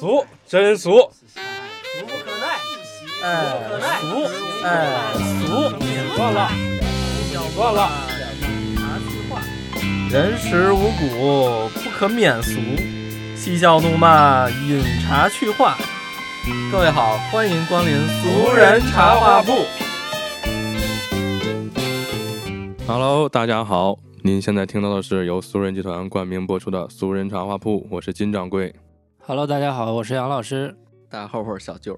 俗，真俗，俗不可耐，哎，俗，哎，俗，算了，算了。人食五谷，不可免俗。嬉笑怒骂，饮茶去话。各位好，欢迎光临俗人茶话铺。Hello，大家好，您现在听到的是由俗人集团冠名播出的《俗人茶话铺》，我是金掌柜。Hello，大家好，我是杨老师。大家好，我是小舅，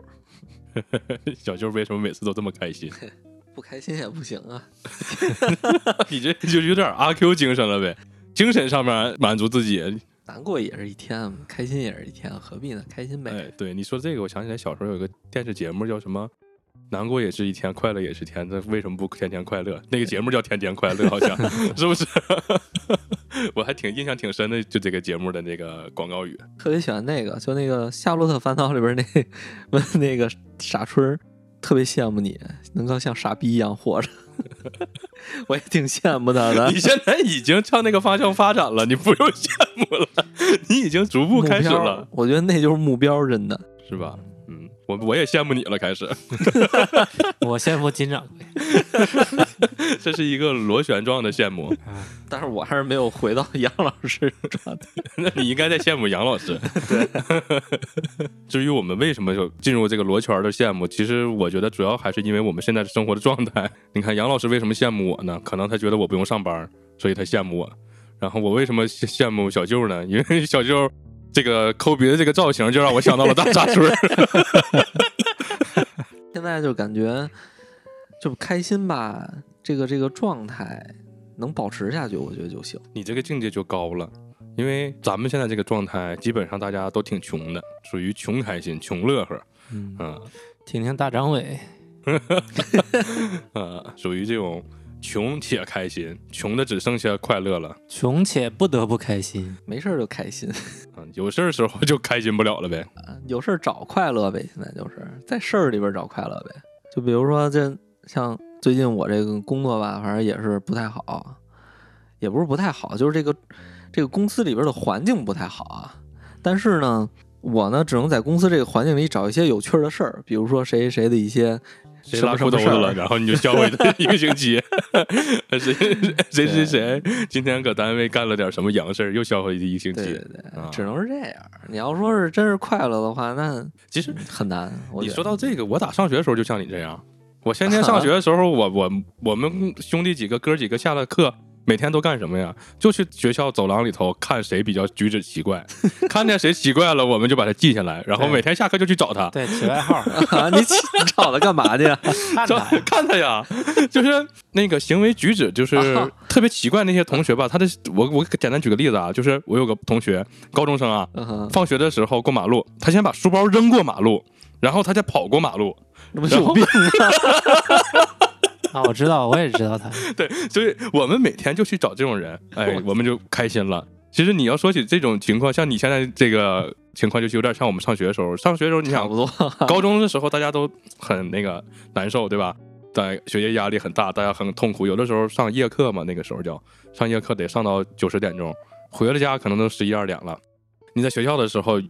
小舅为什么每次都这么开心？不开心也不行啊。你这就有点阿 Q 精神了呗，精神上面满足自己。难过也是一天，开心也是一天，何必呢？开心呗。哎，对你说这个，我想起来小时候有个电视节目叫什么？难过也是一天，快乐也是天，那为什么不天天快乐？那个节目叫《天天快乐》，好像 是不是？我还挺印象挺深的，就这个节目的那个广告语。特别喜欢那个，就那个《夏洛特烦恼》里边那 问那个傻春儿，特别羡慕你能够像傻逼一样活着，我也挺羡慕他的你。现在已经向那个方向发展了，你不用羡慕了，你已经逐步开始了，我觉得那就是目标，真的。是吧？嗯，我我也羡慕你了，开始，我羡慕金掌柜。这是一个螺旋状的羡慕。但是我还是没有回到杨老师状态。那你应该在羡慕杨老师。对。至于我们为什么就进入这个罗圈的羡慕，其实我觉得主要还是因为我们现在的生活的状态。你看杨老师为什么羡慕我呢？可能他觉得我不用上班，所以他羡慕我。然后我为什么羡羡慕小舅呢？因为小舅这个抠鼻的这个造型，就让我想到了大傻春儿。现在就感觉就开心吧，这个这个状态能保持下去，我觉得就行。你这个境界就高了，因为咱们现在这个状态，基本上大家都挺穷的，属于穷开心、穷乐呵，嗯，嗯听听大张伟，呃，属于这种穷且开心，穷的只剩下快乐了，穷且不得不开心。没事儿就开心，嗯，有事儿的时候就开心不了了呗，啊有事儿找快乐呗。现在就是在事儿里边找快乐呗。就比如说这像最近我这个工作吧，反正也是不太好，也不是不太好，就是这个这个公司里边的环境不太好啊。但是呢，我呢只能在公司这个环境里找一些有趣儿的事儿，比如说谁谁谁的一些谁拉裤兜子了。然后你就销毁他一个星期，谁谁谁谁今天搁单位干了点什么洋事儿，又销毁一个星期对对。对，啊只能是这样。你要说是真是快乐的话，那其实很难。你说到这个，我打上学的时候就像你这样。我先天上学的时候，我我我们兄弟几个哥几个下了课，每天都干什么呀？就去学校走廊里头看谁比较举止奇怪，看见谁奇怪了，我们就把他记下来，然后每天下课就去找他，对，起外号，啊，你起你找他干嘛去？找看他呀。看他呀，就是那个行为举止，就是啊特别奇怪那些同学吧。他的我我简单举个例子啊，就是我有个同学，高中生啊，放学的时候过马路，他先把书包扔过马路，然后他再跑过马路。那不是有病吗？啊，我知道，我也知道他。对，所以我们每天就去找这种人，哎，我们就开心了。其实你要说起这种情况，像你现在这个情况，就是有点像我们上学的时候。上学的时候，你想不多。高中的时候，大家都很那个难受，对吧？在学业压力很大，大家很痛苦。有的时候上夜课嘛，那个时候叫上夜课，得上到九十点钟，回了家可能都十一二点了。你在学校的时候，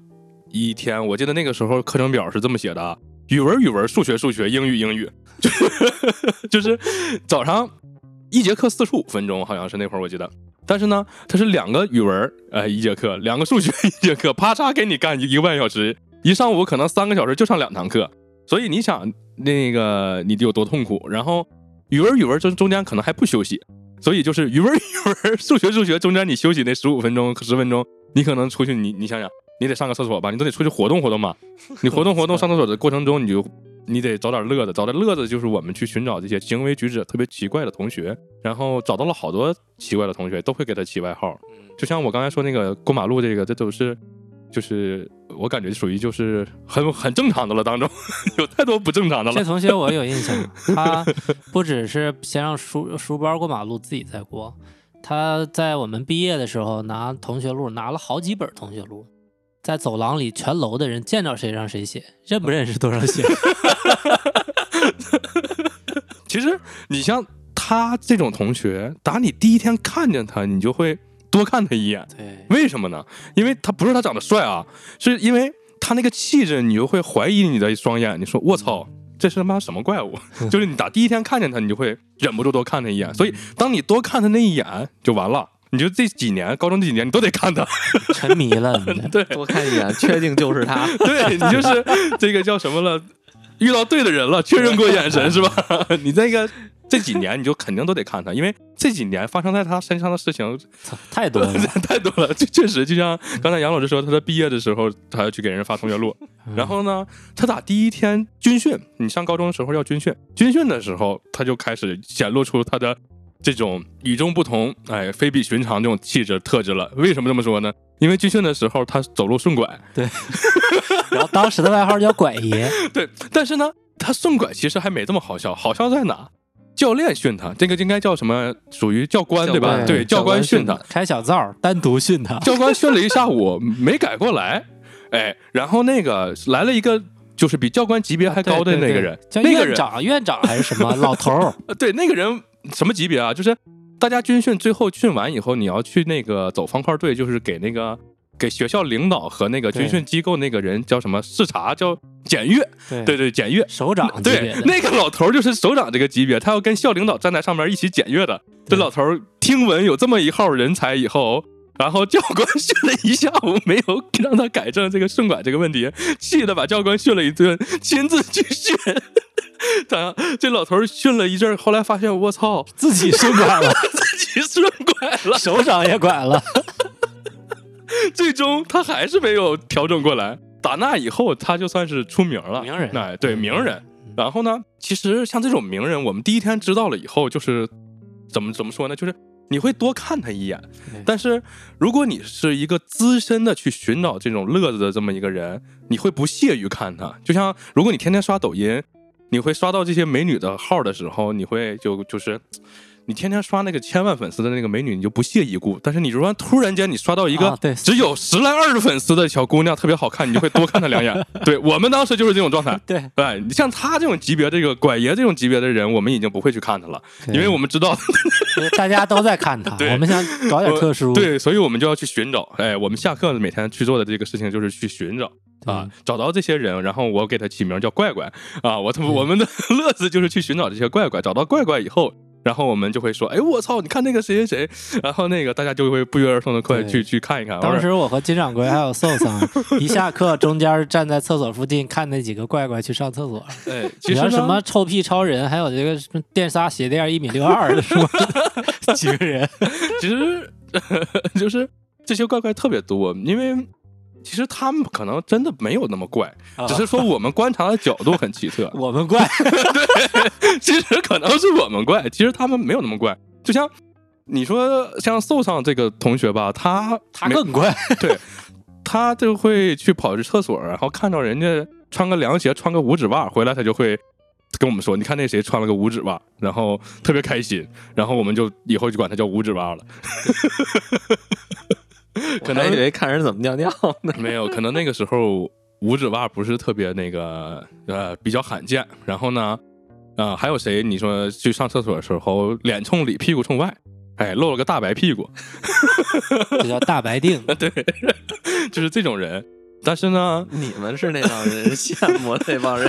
一天我记得那个时候课程表是这么写的啊：语文语文，数学数学，英语英语，就是早上一节课四十五分钟，好像是那会儿我记得。但是呢，它是两个语文，呃，一节课，两个数学一节课，啪嚓给你干一个半小时，一上午可能三个小时就上两堂课，所以你想那个你得有多痛苦？然后语文语文中中间可能还不休息，所以就是语文语文，数学数学中间你休息那十五分钟十分钟，你可能出去你你想想，你得上个厕所吧，你都得出去活动活动嘛。你活动活动 上厕所的过程中，你就你得找点乐子，找点乐子就是我们去寻找这些行为举止特别奇怪的同学，然后找到了好多奇怪的同学，都会给他起外号。就像我刚才说那个过马路这个，这都是就是我感觉属于就是很很正常的了，当中 有太多不正常的了这了。同学我有印象，他不只是先让书书包过马路自己再过，他在我们毕业的时候拿同学录，拿了好几本同学录，在走廊里全楼的人见着谁让谁写，认不认识都让写。其实你像他这种同学，打你第一天看见他，你就会多看他一眼。对，为什么呢？因为他不是他长得帅啊，是因为他那个气质，你就会怀疑你的双眼，你说我操。这是他妈什么怪物？就是你打第一天看见他，你就会忍不住多看他一眼。所以，当你多看他那一眼，就完了。你就这几年，高中这几年，你都得看他。沉迷了，对，多看一眼，确定就是他。对你就是这个叫什么了？遇到对的人了，确认过眼神是吧？你那个这几年，你就肯定都得看他，因为这几年发生在他身上的事情太多了，太多了。就确实，就像刚才杨老师说，他在毕业的时候，他要去给人发同学录。然后呢，他打第一天军训，你上高中的时候要军训，军训的时候他就开始显露出他的这种与众不同、哎，非比寻常这种气质特质了。为什么这么说呢？因为军训的时候他走路顺拐，对，然后当时的外号叫拐爷，对。但是呢，他顺拐其实还没这么好笑，好笑在哪？教练训他，这个应该叫什么？属于教官对吧？对，教官训他，开小灶单独训他，教官训了一下午没改过来。哎，然后那个来了一个，就是比教官级别还高的那个人，叫院长，院长还是什么老头儿？对，那个人什么级别啊？就是大家军训最后训完以后，你要去那个走方块队，就是给那个给学校领导和那个军训机构那个人叫什么视察，叫检阅。对对，检阅首长。对，那个老头就是首长这个级别，他要跟校领导站在上面一起检阅的。这老头听闻有这么一号人才以后。然后教官训了一下午，没有让他改正这个顺拐这个问题，气得把教官训了一顿，亲自去训。他这老头训了一阵，后来发现我操，自己顺拐了，自己顺拐了，手掌也拐了。最终他还是没有调整过来。打那以后，他就算是出名了，名人。哎，对，名人。然后呢，其实像这种名人，我们第一天知道了以后，就是怎么怎么说呢？就是。你会多看他一眼，但是如果你是一个资深的去寻找这种乐子的这么一个人，你会不屑于看他。就像如果你天天刷抖音，你会刷到这些美女的号的时候，你会就就是。你天天刷那个千万粉丝的那个美女，你就不屑一顾。但是你如果突然间你刷到一个只有十来二十粉丝的小姑娘，特别好看，你就会多看她两眼。对我们当时就是这种状态。对，哎，你像她这种级别，这个拐爷这种级别的人，我们已经不会去看她了，因为我们知道 大家都在看她。我们想搞点特殊。对，所以我们就要去寻找。哎，我们下课每天去做的这个事情就是去寻找啊，找到这些人，然后我给他起名叫怪怪啊。我我们的乐子就是去寻找这些怪怪，找到怪怪以后。然后我们就会说，哎，我操！你看那个谁谁谁，然后那个大家就会不约而同的快去去看一看。当时我和金掌柜还有宋桑，一下课中间站在厕所附近看那几个怪怪去上厕所。哎，其实什么臭屁超人，还有这个电杀鞋垫一米六二的是吗？几个人，其实 就是这些怪怪特别多，因为。其实他们可能真的没有那么怪，只是说我们观察的角度很奇特。我们怪，对，其实可能是我们怪，其实他们没有那么怪。就像你说，像寿上这个同学吧，他他更怪，对，他就会去跑去厕所，然后看到人家穿个凉鞋、穿个五指袜回来，他就会跟我们说：“你看那谁穿了个五指袜，然后特别开心。”然后我们就以后就管他叫五指袜了。可能以为看人怎么尿尿呢？没有，可能那个时候五指袜不是特别那个呃比较罕见。然后呢，啊还有谁？你说去上厕所的时候脸冲里屁股冲外，哎露了个大白屁股，这叫大白腚。对，就是这种人。但是呢，你们是那帮人羡慕那帮人，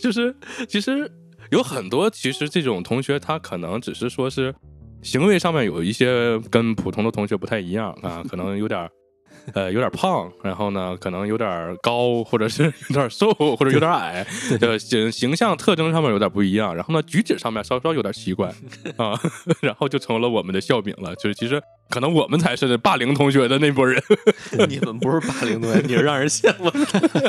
就是其实有很多，其实这种同学他可能只是说是。行为上面有一些跟普通的同学不太一样啊，可能有点呃有点胖，然后呢可能有点高，或者是有点瘦，或者有点矮，呃形形象特征上面有点不一样，然后呢举止上面稍稍有点奇怪啊，然后就成了我们的笑柄了。就是其实可能我们才是霸凌同学的那波人，你们不是霸凌同学，你是让人羡慕。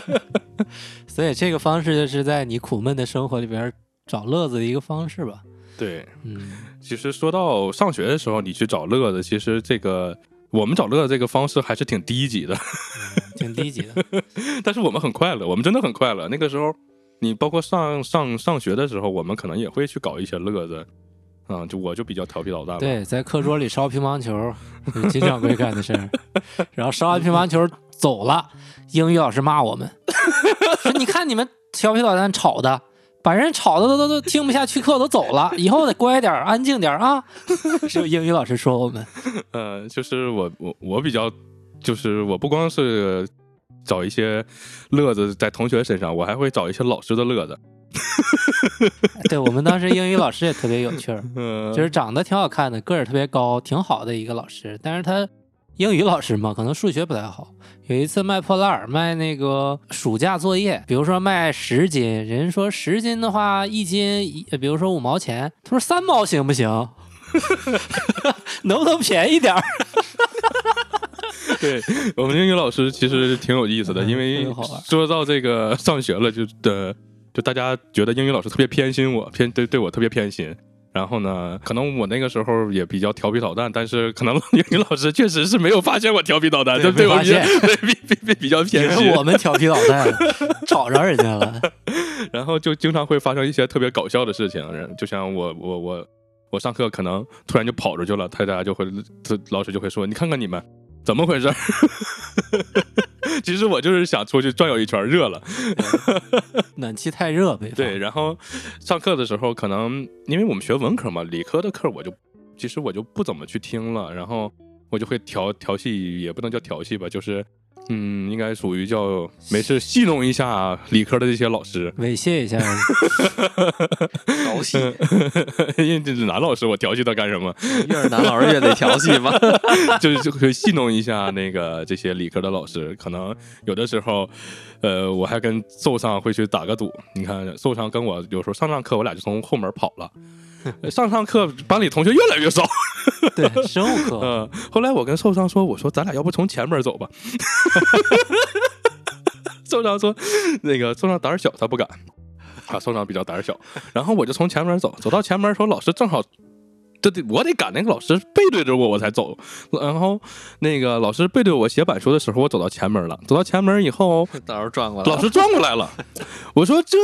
所以这个方式就是在你苦闷的生活里边找乐子的一个方式吧。对，嗯，其实说到上学的时候，你去找乐子，其实这个我们找乐子这个方式还是挺低级的，挺低级的。但是我们很快乐，我们真的很快乐。那个时候，你包括上上上学的时候，我们可能也会去搞一些乐子。啊，就我就比较调皮捣蛋。对，在课桌里烧乒乓球，金掌柜干的事儿。然后烧完乒乓球走了，英语老师骂我们，说你看你们调皮捣蛋吵的。把人吵的都都都听不下去课都走了，以后得乖点安静点啊！是英语老师说我们，呃，就是我我我比较，就是我不光是找一些乐子在同学身上，我还会找一些老师的乐子。对我们当时英语老师也特别有趣儿，嗯，就是长得挺好看的，个儿特别高，挺好的一个老师。但是他英语老师嘛，可能数学不太好。有一次卖破烂儿，卖那个暑假作业，比如说卖十斤，人家说十斤的话，一斤一，比如说五毛钱，他说三毛行不行？能不能便宜点儿？对我们英语老师其实挺有意思的，因为说到这个上学了，就的就大家觉得英语老师特别偏心我，偏对对我特别偏心。然后呢，可能我那个时候也比较调皮捣蛋，但是可能 英语老师确实是没有发现我调皮捣蛋，对就对我比较没发现对比比比比较偏心。我们调皮捣蛋，找着人家了。然后就经常会发生一些特别搞笑的事情，就像我我我我上课可能突然就跑出去了，大家就会老师就会说：“你看看你们怎么回事儿？” 其实我就是想出去转悠一圈，热了。暖气太热，呗对，然后上课的时候，可能因为我们学文科嘛，理科的课我就其实我就不怎么去听了，然后我就会调调戏，也不能叫调戏吧，就是嗯，应该属于叫没事戏弄一下理科的这些老师。猥亵一下调戏，因为这是男老师，我调戏他干什么？越是男老师越得调戏吧？就是就会戏弄一下那个这些理科的老师，可能有的时候，呃，我还跟寿上会去打个赌。你看，寿上跟我有时候上上课，我俩就从后门跑了。上上课班里同学越来越少，对生物课，嗯、后来我跟受伤说，我说咱俩要不从前门走吧。寿上说，那个寿上胆儿小，他不敢。啊，寿上比较胆儿小，然后我就从前门走，走到前门的时候，老师正好，这得我得赶那个老师背对着我，我才走。然后那个老师背对我写板书的时候，我走到前门了。走到前门以后，老师转过来，老师转过来了，我说这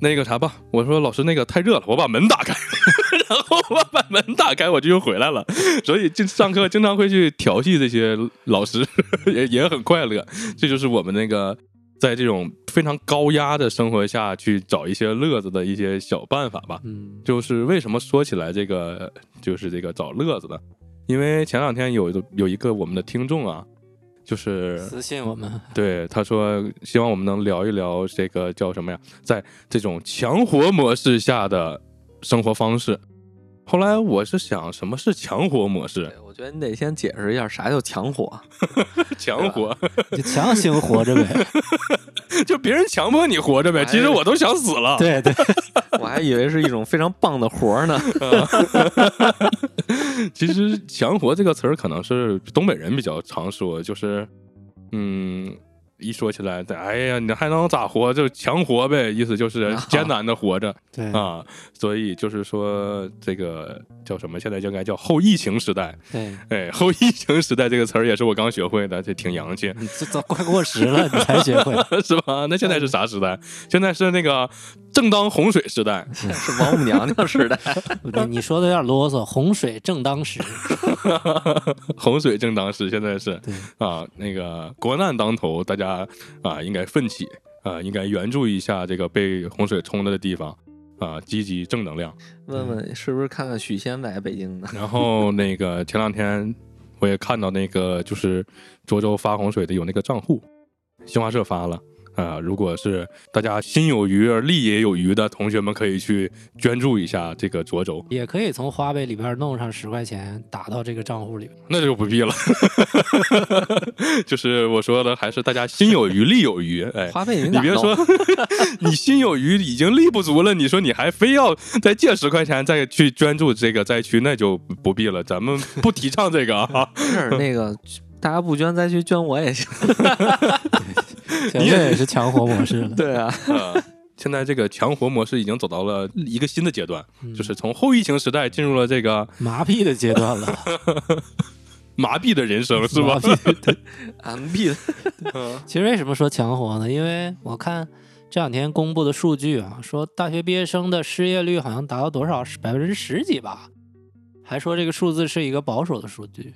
那个啥吧，我说老师那个太热了，我把门打开，然后我把门打开，我就又回来了。所以就上课经常会去调戏这些老师，也也很快乐。这就是我们那个在这种非常高压的生活下去找一些乐子的一些小办法吧。嗯，就是为什么说起来这个就是这个找乐子呢，因为前两天有一个有一个我们的听众啊，就是私信我们，对，他说希望我们能聊一聊这个叫什么呀，在这种强活模式下的生活方式。后来我是想，什么是强活模式？我觉得你得先解释一下啥叫强火。强活就强行活着呗。就别人强迫你活着呗。其实我都想死了。对对，我还以为是一种非常棒的活儿呢。其实“强活”这个词儿可能是东北人比较常说，就是嗯，一说起来，哎呀，你还能咋活？就强活呗，意思就是 艰难的活着。对啊，所以就是说这个叫什么？现在应该叫后疫情时代。对，哎，后疫情时代这个词儿也是我刚学会的，这挺洋气，你这都快过时了，你才学会。是吧？那现在是啥时代？现在是那个正当洪水时代。是王母娘娘时代，你你说的有点啰嗦，洪水正当时。洪水正当时，现在是对啊，那个国难当头，大家啊应该奋起啊，应该援助一下这个被洪水冲了的地方啊，积极正能量。问问是不是看看许仙来北京呢？然后那个前两天我也看到那个就是涿州发洪水的有那个账户，新华社发了。啊、如果是大家心有余而力也有余的同学们，可以去捐助一下这个涿州，也可以从花呗里边弄上十块钱打到这个账户里。那就不必了。就是我说的，还是大家心有余力有余。哎，花呗你你别说，你心有余，已经力不足了，你说你还非要再借十块钱再去捐助这个灾区，那就不必了。咱们不提倡这个啊。没事，那个大家不捐灾区捐我也行。这也是强活模式了。对啊，呃，现在这个强活模式已经走到了一个新的阶段，嗯就是从后疫情时代进入了这个麻痹的阶段了，麻痹的人生，是吧麻？痹对 MB 的其实为什么说强活呢？因为我看这两天公布的数据啊，说大学毕业生的失业率好像达到多少？百分之十几吧，还说这个数字是一个保守的数据。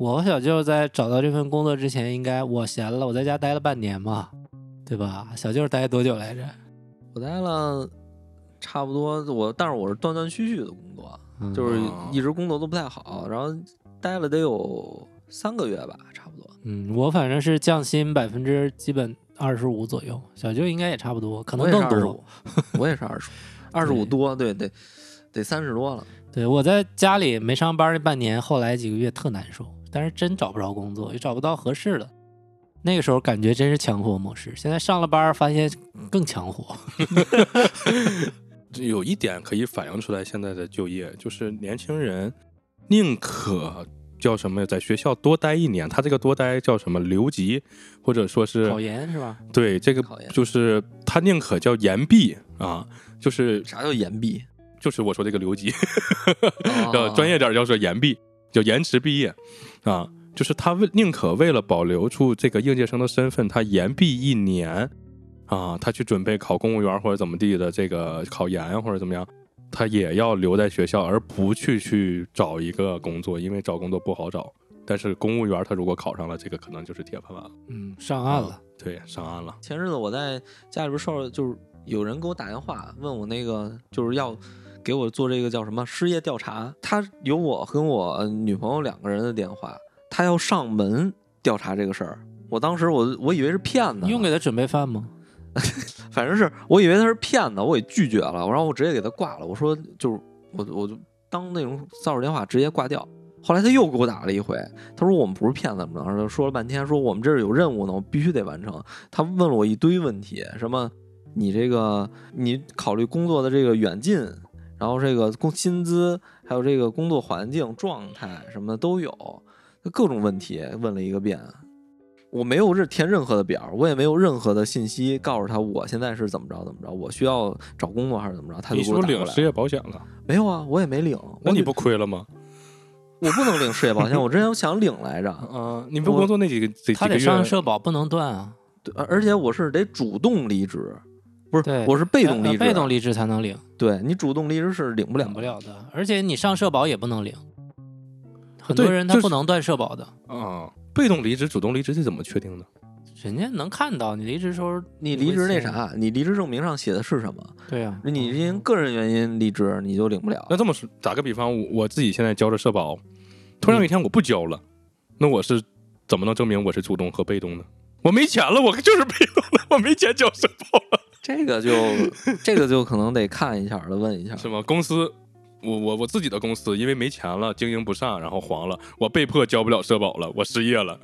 我和小舅在找到这份工作之前，应该我闲了，我在家待了半年嘛，对吧？小舅待多久来着？我待了差不多，我但是我是断断续续的工作，嗯就是哦一直工作都不太好，然后待了得有三个月吧，差不多。嗯，我反正是降薪百分之基本二十五左右，小舅应该也差不多，可能更多也是二十五。我也是二十五，二十五多，对得得三十多了。对，我在家里没上班那半年，后来几个月特难受，但是真找不着工作，也找不到合适的。那个时候感觉真是强活模式，现在上了班发现更强活。有一点可以反映出来现在的就业，就是年轻人宁可叫什么，在学校多待一年，他这个多待叫什么留级，或者说是考研是吧？对这个考研就是他宁可叫延毕啊，就是啥叫延毕？就是我说这个留级，哦呃，专业点儿叫做延毕，叫延迟毕业啊，就是他为宁可为了保留住这个应届生的身份，他延毕一年啊，他去准备考公务员或者怎么地的这个考研或者怎么样，他也要留在学校，而不去去找一个工作，因为找工作不好找。但是公务员他如果考上了，这个可能就是铁饭碗了。嗯，上岸了。对，上岸了。前日子我在家里边受了，就是有人给我打电话问我那个，就是要给我做这个叫什么失业调查。他有我跟我女朋友两个人的电话，他要上门调查这个事儿。我当时我我以为是骗子，你用给他准备饭吗？反正是我以为他是骗子，我给拒绝了，然后我直接给他挂了。我说就是我我就当那种骚扰电话直接挂掉。后来他又给我打了一回，他说我们不是骗子，怎么着？说了半天，说我们这儿有任务呢，我必须得完成。他问了我一堆问题，什么你这个你考虑工作的这个远近，然后这个工薪资，还有这个工作环境状态什么的都有，各种问题问了一个遍。我没有任填任何的表，我也没有任何的信息告诉他我现在是怎么着怎么着，我需要找工作还是怎么着，他给我打过来领失业保险了？没有啊，我也没领。那你不亏了吗？我不能领失业保险，我之前想领来着，啊，你不工作那几个他得上社保，不能断啊。对而且我是得主动离职，不是，我是被动离职，呃被动离职才能领，对你主动离职是领不了领不了的。而且你上社保也不能领，很多人他不能断社保的，啊，被动离职、主动离职这怎么确定的？人家能看到你离职时候你离职那，啥，你离职证明上写的是什么？对呀、你因个人原因离职，你就领不了。那这么说，打个比方，我我自己现在交着社保，突然有一天我不交了，那我是怎么能证明我是主动和被动呢？我没钱了，我就是被动的，我没钱交社保了，这个就这个就可能得看一下了，问一下。是吗？公司，我我我自己的公司因为没钱了，经营不善，然后黄了，我被迫交不了社保了，我失业了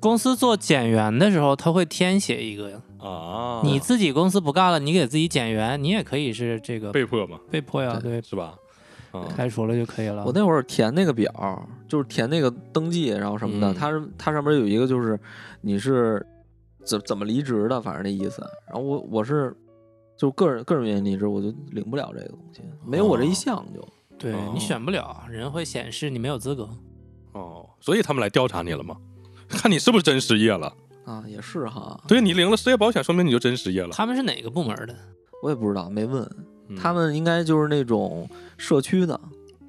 公司做减员的时候，他会填写一个呀。啊！你自己公司不干了，你给自己减员，你也可以是这个被迫嘛，被迫呀，对，是吧？啊，开除了就可以了。我那会儿填那个表，就是填那个登记，然后什么的，嗯它是它上面有一个就是你是怎怎么离职的，反正那意思。然后我我是就个人个人原因离职，我就领不了这个东西，没有我这一项就。对哦你选不了，人会显示你没有资格。哦，所以他们来调查你了吗？看你是不是真失业了。啊，也是哈，对你领了失业保险，说明你就真失业了。他们是哪个部门的？我也不知道，没问。嗯他们应该就是那种社区的，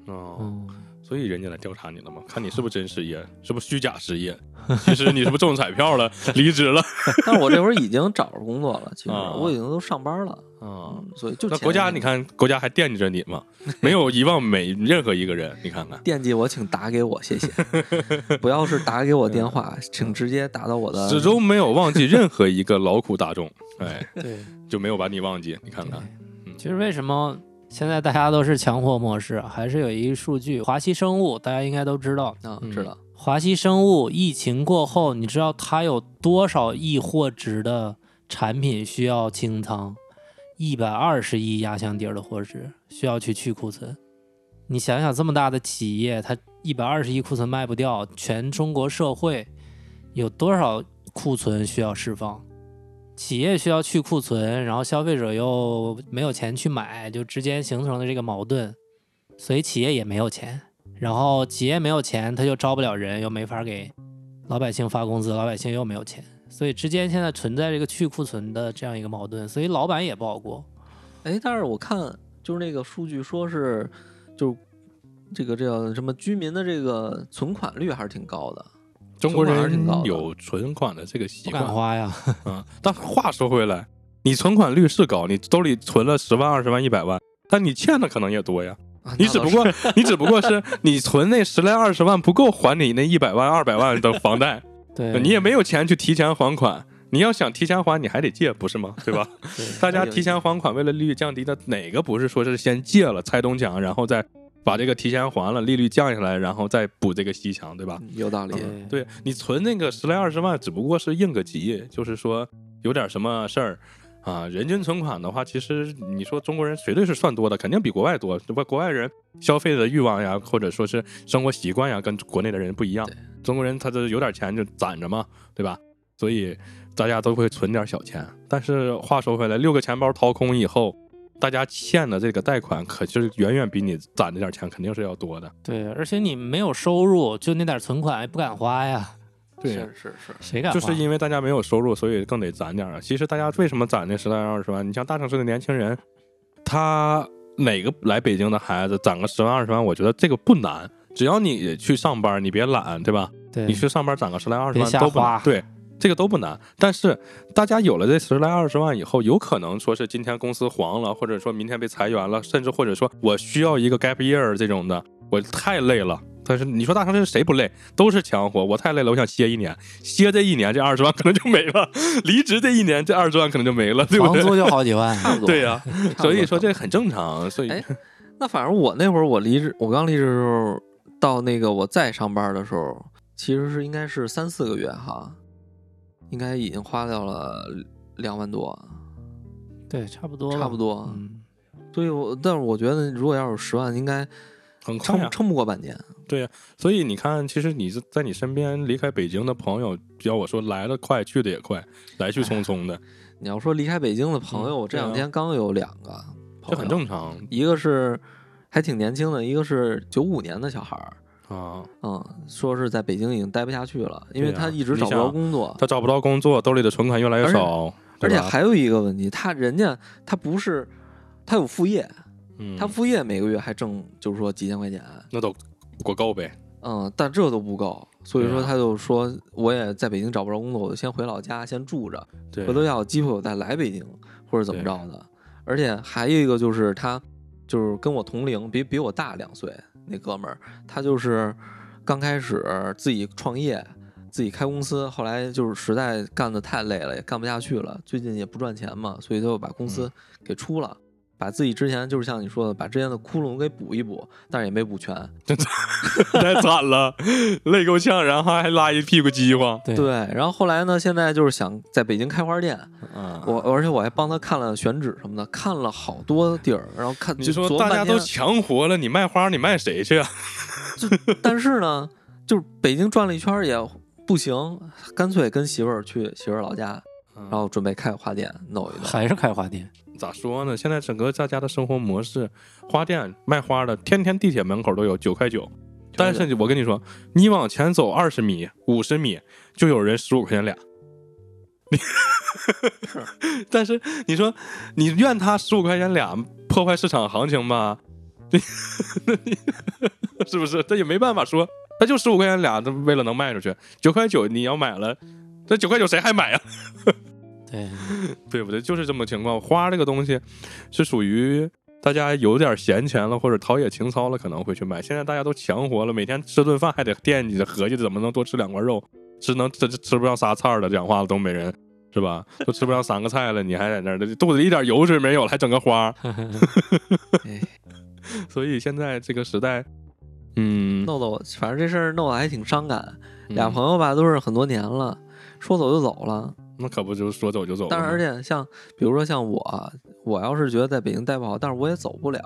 哦，嗯，所以人家来调查你了吗？看你是不是真失业，是不是虚假失业？其实你是不是中彩票了，离职了？但是我这会儿已经找着工作了，其实啊我已经都上班了，啊嗯，所以就前那国家，你看，国家还惦记着你吗？没有遗忘每任何一个人，你看看。惦记我，请打给我，谢谢。不要是打给我电话，请直接打到我的。始终没有忘记任何一个劳苦大众，哎，对，就没有把你忘记。你看看，嗯其实为什么现在大家都是强货模式，还是有一个数据，华西生物大家应该都知道。啊，嗯知道。华西生物疫情过后，你知道它有多少亿货值的产品需要清仓？一百二十亿压箱底儿的货值需要去去库存。你想想，这么大的企业，它一百二十亿库存卖不掉，全中国社会有多少库存需要释放？企业需要去库存，然后消费者又没有钱去买，就之间形成了这个矛盾，所以企业也没有钱。然后企业没有钱，他就招不了人，又没法给老百姓发工资，老百姓又没有钱，所以之间现在存在这个去库存的这样一个矛盾，所以老板也不好过。哎，但是我看就是那个数据说是，就这个这叫什么居民的这个存款率还是挺高的。中国人有存款的这个习惯花呀，啊。但话说回来，你存款率是高，你兜里存了十万、二十万、一百万，但你欠的可能也多呀。啊你只不过 你只不过是你存那十来二十万不够还你那一百万二百万的房贷，对，你也没有钱去提前还款。你要想提前还，你还得借，不是吗？对吧？对大家提前还款，为了利率降低那，哪个不是说是先借了拆东墙，然后再把这个提前还了，利率降下来，然后再补这个西墙，对吧？嗯有道理。对对你存那个十来二十万，只不过是应个急，就是说有点什么事儿啊。人均存款的话，其实你说中国人绝对是算多的，肯定比国外多。对吧？国外人消费的欲望呀，或者说是生活习惯呀，跟国内的人不一样。中国人他这有点钱就攒着嘛，对吧？所以大家都会存点小钱。但是话说回来，六个钱包掏空以后。大家欠的这个贷款，可就是远远比你攒那点钱肯定是要多的。对，而且你没有收入，就那点存款也不敢花呀，对，是是是，谁敢？就是因为大家没有收入，所以更得攒点儿啊。其实大家为什么攒那十来二十万？你像大城市的年轻人，他哪个来北京的孩子攒个十万二十万，我觉得这个不难。只要你去上班，你别懒，对吧？对你去上班攒个十来二十万都不难花。对，这个都不难。但是大家有了这十来二十万以后，有可能说是今天公司黄了，或者说明天被裁员了，甚至或者说我需要一个 gap year 这种的，我太累了。但是你说大城市谁不累？都是强活。我太累了，我想歇一年，歇这一年，这二十万可能就没了；离职这一年，这二十万可能就没了，对不对？房租就好几万，差不多。对呀、差不多所以说这很正常。所以哎那反正我那会儿我离职，我刚离职的时候，到那个我再上班的时候，其实是应该是三四个月哈，应该已经花掉了两万多，对，差不多，差不多。嗯，所以我，但是我觉得如果要是十万，应该很撑撑不过半年。对呀所以你看，其实你是在你身边离开北京的朋友，要我说来的快，去的也快，来去匆匆的，你要说离开北京的朋友，嗯我这两天刚有两个这很正常一个是还挺年轻的，一个是九五年的小孩儿，啊。嗯，说是在北京已经待不下去了，因为他一直找不着工作，他找不着工作，兜里的存款越来越少，而且还有一个问题，他人家他不是他有副业，嗯，他副业每个月还挣就是说几千块钱，那都过够呗。嗯，但这都不够，所以说他就说我也在北京找不着工作，我就先回老家先住着，回头要有机会我再来北京或者怎么着的。而且还有一个就是他就是跟我同龄，比比我大两岁那哥们儿，他就是刚开始自己创业。自己开公司，后来就是实在干得太累了，也干不下去了。最近也不赚钱嘛，所以他就把公司嗯给出了，把自己之前就是像你说的，把之前的窟窿给补一补，但是也没补全。太惨了，累够呛，然后还拉一屁股饥荒。对对，然后后来呢，现在就是想在北京开花店，啊，我而且我还帮他看了选址什么的，看了好多地儿，然后看你就说大家都强活了，你卖花你卖谁去啊？但是呢，就是北京转了一圈也不行，干脆跟媳妇儿去媳妇儿老家，然后准备开个花店弄一个。还是开花店，咋说呢？现在整个大家的生活模式，花店卖花的，天天地铁门口都有九块九。但是我跟你说，你往前走二十米、五十米，就有人十五块钱俩。但是你说你怨他十五块钱俩破坏市场行情吧？是不是？这也没办法说，他就十五块钱俩，他为了能卖出去，九块九你要买了，这九块九谁还买啊？对，对 不对？就是这么情况。花这个东西是属于大家有点闲钱了，或者陶冶情操了，可能会去买。现在大家都强活了，每天吃顿饭还得惦记着合计着怎么能多吃两块肉，吃能吃吃不上仨菜了，讲话了东北人是吧？都吃不上三个菜了，你还在那儿肚子里一点油水没有了，还整个花。哎，所以现在这个时代，嗯，弄得我反正这事儿弄得还挺伤感。俩嗯朋友吧都是很多年了，说走就走了。那可不就是说走就走了？但是而且像比如说像我，我要是觉得在北京待不好，但是我也走不了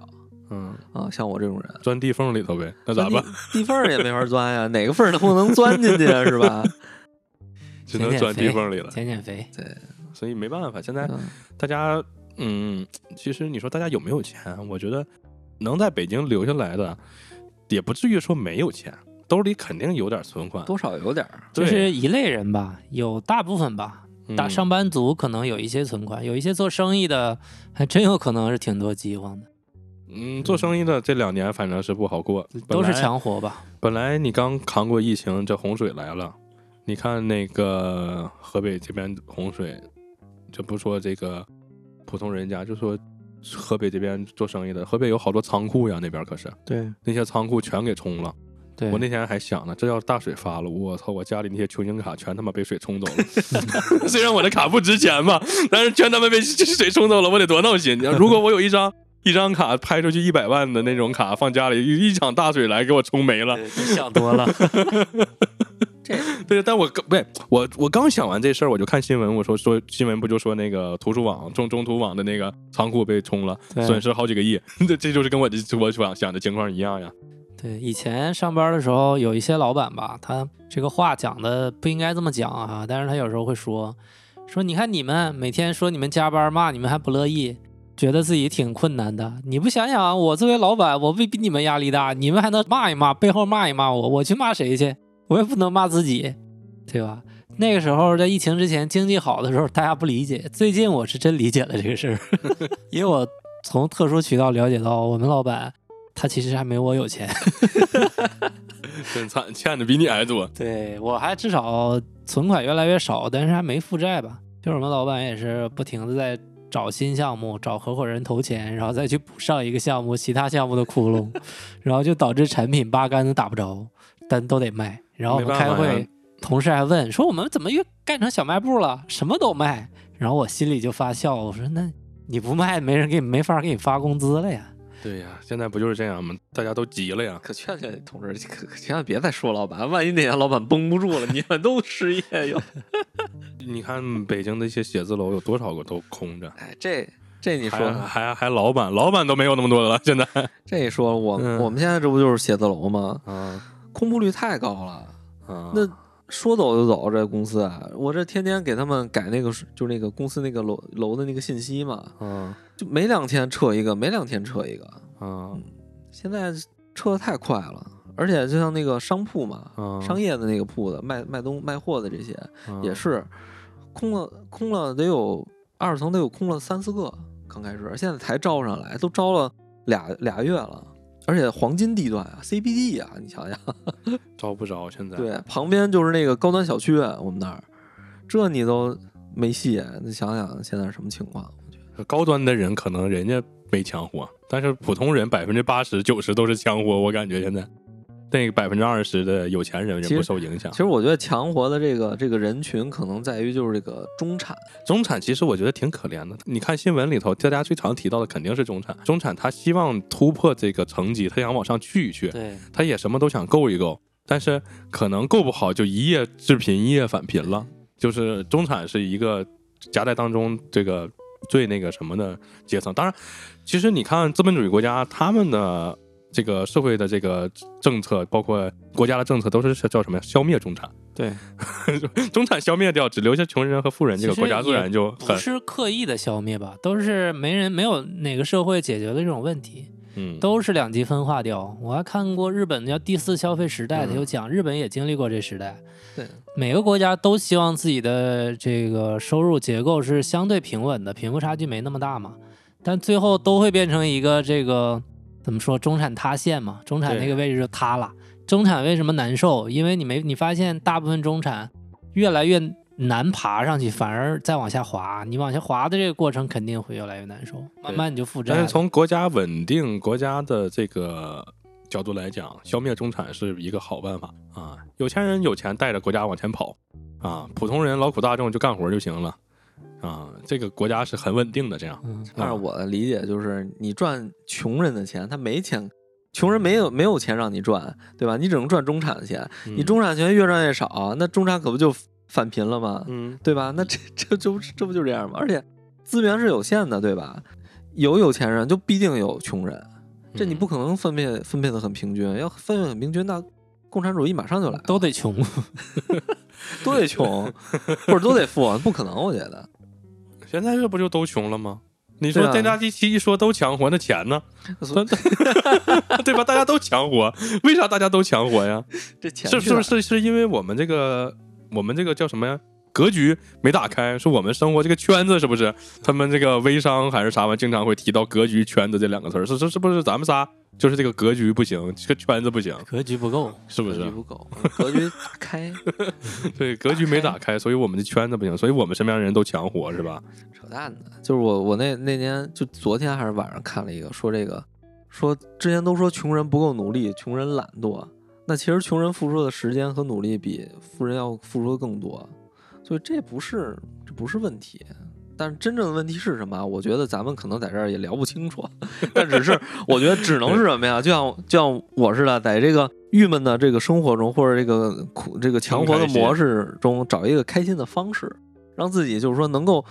嗯，啊。像我这种人，钻地缝里头呗，那咋办？地缝也没法钻呀，哪个缝儿都不能钻进去啊，是吧？只能钻地缝里了。减减肥，对所以没办法，现在嗯大家，嗯，其实你说大家有没有钱？我觉得能在北京留下来的，也不至于说没有钱，兜里肯定有点存款。多少有点。就是一类人吧，有大部分吧，大嗯上班族可能有一些存款，有一些做生意的还真有可能是挺多饥荒的，嗯，做生意的这两年反正是不好过，都是。强活吧。本来你刚扛过疫情，这洪水来了，你看那个河北这边洪水，就不说这个普通人家，就说河北这边做生意的，河北有好多仓库呀，那边可是对，那些仓库全给冲了。对，我那天还想呢，这要是大水发了，我操，我家里那些球星卡全他妈被水冲走了。虽然我的卡不值钱吧，但是全他妈被水冲走了，我得多闹心！如果我有一张一张卡拍出去一百万的那种卡放家里，一场大水来给我冲没了。你想多了。这对，但我刚不对，我我刚想完这事儿，我就看新闻，我说说新闻不就说那个图书网中中图网的那个仓库被冲了，损失好几个亿，这这就是跟我的我想想的情况一样呀。对，以前上班的时候，有一些老板吧，他这个话讲的不应该这么讲啊，但是他有时候会说，说你看你们每天说你们加班骂你们还不乐意，觉得自己挺困难的，你不想想，我作为老板，我未必你们压力大，你们还能骂一骂，背后骂一骂我，我去骂谁去？我也不能骂自己，对吧？那个时候在疫情之前，经济好的时候，大家不理解。最近我是真理解了这个事儿，因为我从特殊渠道了解到，我们老板他其实还没我有钱。真惨，欠的比你还多。对我还至少存款越来越少，但是还没负债吧？就是我们老板也是不停的在找新项目，找合伙人投钱，然后再去补上一个项目其他项目的窟窿，然后就导致产品八竿子打不着，但都得卖。然后我们开会，同事还问说我们怎么又干成小卖部了，什么都卖。然后我心里就发笑，我说那你不卖，没人给你没法给你发工资了呀。对呀，现在不就是这样吗？大家都急了呀。可劝劝同志，可可千万别再说老板，万一哪天老板绷不住了，你们都失业哟。你看北京的一些写字楼有多少个都空着，哎，这这你说还还老板，老板都没有那么多的了。现在 这一说，我、嗯我们现在这不就是写字楼吗？啊空铺率太高了。啊，那说走就走，这公司啊，我这天天给他们改那个，就那个公司那个楼楼的那个信息嘛，嗯就没两天撤一个，没两天撤一个。啊现在撤的太快了，而且就像那个商铺嘛，嗯，商业的那个铺子卖卖东卖货的这些，啊也是空了空了得有二层得有空了三四个，刚开始，现在才招上来，都招了俩俩月了。而且黄金地段啊，CBD 啊，你想想，招不着现在。对，旁边就是那个高端小区，我们那儿，这你都没戏，你想想现在什么情况？我觉得高端的人可能人家没枪火，但是普通人百分之八十九十都是枪火，我感觉现在那百分之二十的有钱人也不受影响其。实我觉得强活的这个这个人群，可能在于就是这个中产，中产其实我觉得挺可怜的。你看新闻里头，大家最常提到的肯定是中产。中产他希望突破这个层级，他想往上去一去，对，他也什么都想够一够，但是可能够不好就一夜致贫，一夜返贫了。就是中产是一个夹在当中这个最那个什么的阶层。当然，其实你看资本主义国家他们的这个社会的这个政策，包括国家的政策，都是叫什么呀？消灭中产，对，中产消灭掉，只留下穷人和富人，这个国家自然就很不是刻意的消灭吧，都是没人没有哪个社会解决了这种问题。嗯都是两极分化掉。我还看过日本叫第四消费时代，嗯他有讲日本也经历过这时代。对，每个国家都希望自己的这个收入结构是相对平稳的，贫富差距没那么大嘛。但最后都会变成一个这个怎么说中产塌陷嘛，中产那个位置就塌了。中产为什么难受？因为你没你发现大部分中产越来越难爬上去，反而再往下滑。你往下滑的这个过程肯定会越来越难受，慢慢你就负债。但是从国家稳定国家的这个角度来讲，消灭中产是一个好办法啊。有钱人有钱带着国家往前跑啊，普通人劳苦大众就干活就行了啊。这个国家是很稳定的，这样嗯，按照我的理解，就是你赚穷人的钱，他没钱，穷人没有没有钱让你赚，对吧？你只能赚中产的钱，你中产钱越赚越少，那中产可不就返贫了吗？嗯对吧？那这这这不这不就这样吗？而且资源是有限的，对吧？有有钱人就必定有穷人，这你不可能分配分配的很平均，要分配很平均，那共产主义马上就来了，都得穷。都得穷，或者都得富，不可能，我觉得。现在这不就都穷了吗？你说电价机器一说都强活，那钱呢？对吧？大家都强活，为啥大家都强活呀？这钱是是不是是因为我们这个我们这个叫什么呀？格局没打开，是我们生活这个圈子是不是？他们这个微商还是啥玩意，经常会提到格局、圈子这两个词儿，是是是不是咱们仨就是这个格局不行，这个圈子不行，格局不够，是不是格局？不够，格局打开，对，格局没打开，所以我们的圈子不行，所以我们身边的人都强活是吧？扯淡的。就是我我那那年就昨天还是晚上看了一个，说这个说之前都说穷人不够努力，穷人懒惰，那其实穷人付出的时间和努力比富人要付出的更多，所以这不是这不是问题。但是真正的问题是什么啊？我觉得咱们可能在这儿也聊不清楚，但只是我觉得只能是什么呀？就像就像我似的，在这个郁闷的这个生活中，或者这个苦这个强活的模式中，找一个开心的方式，让自己就是说能够，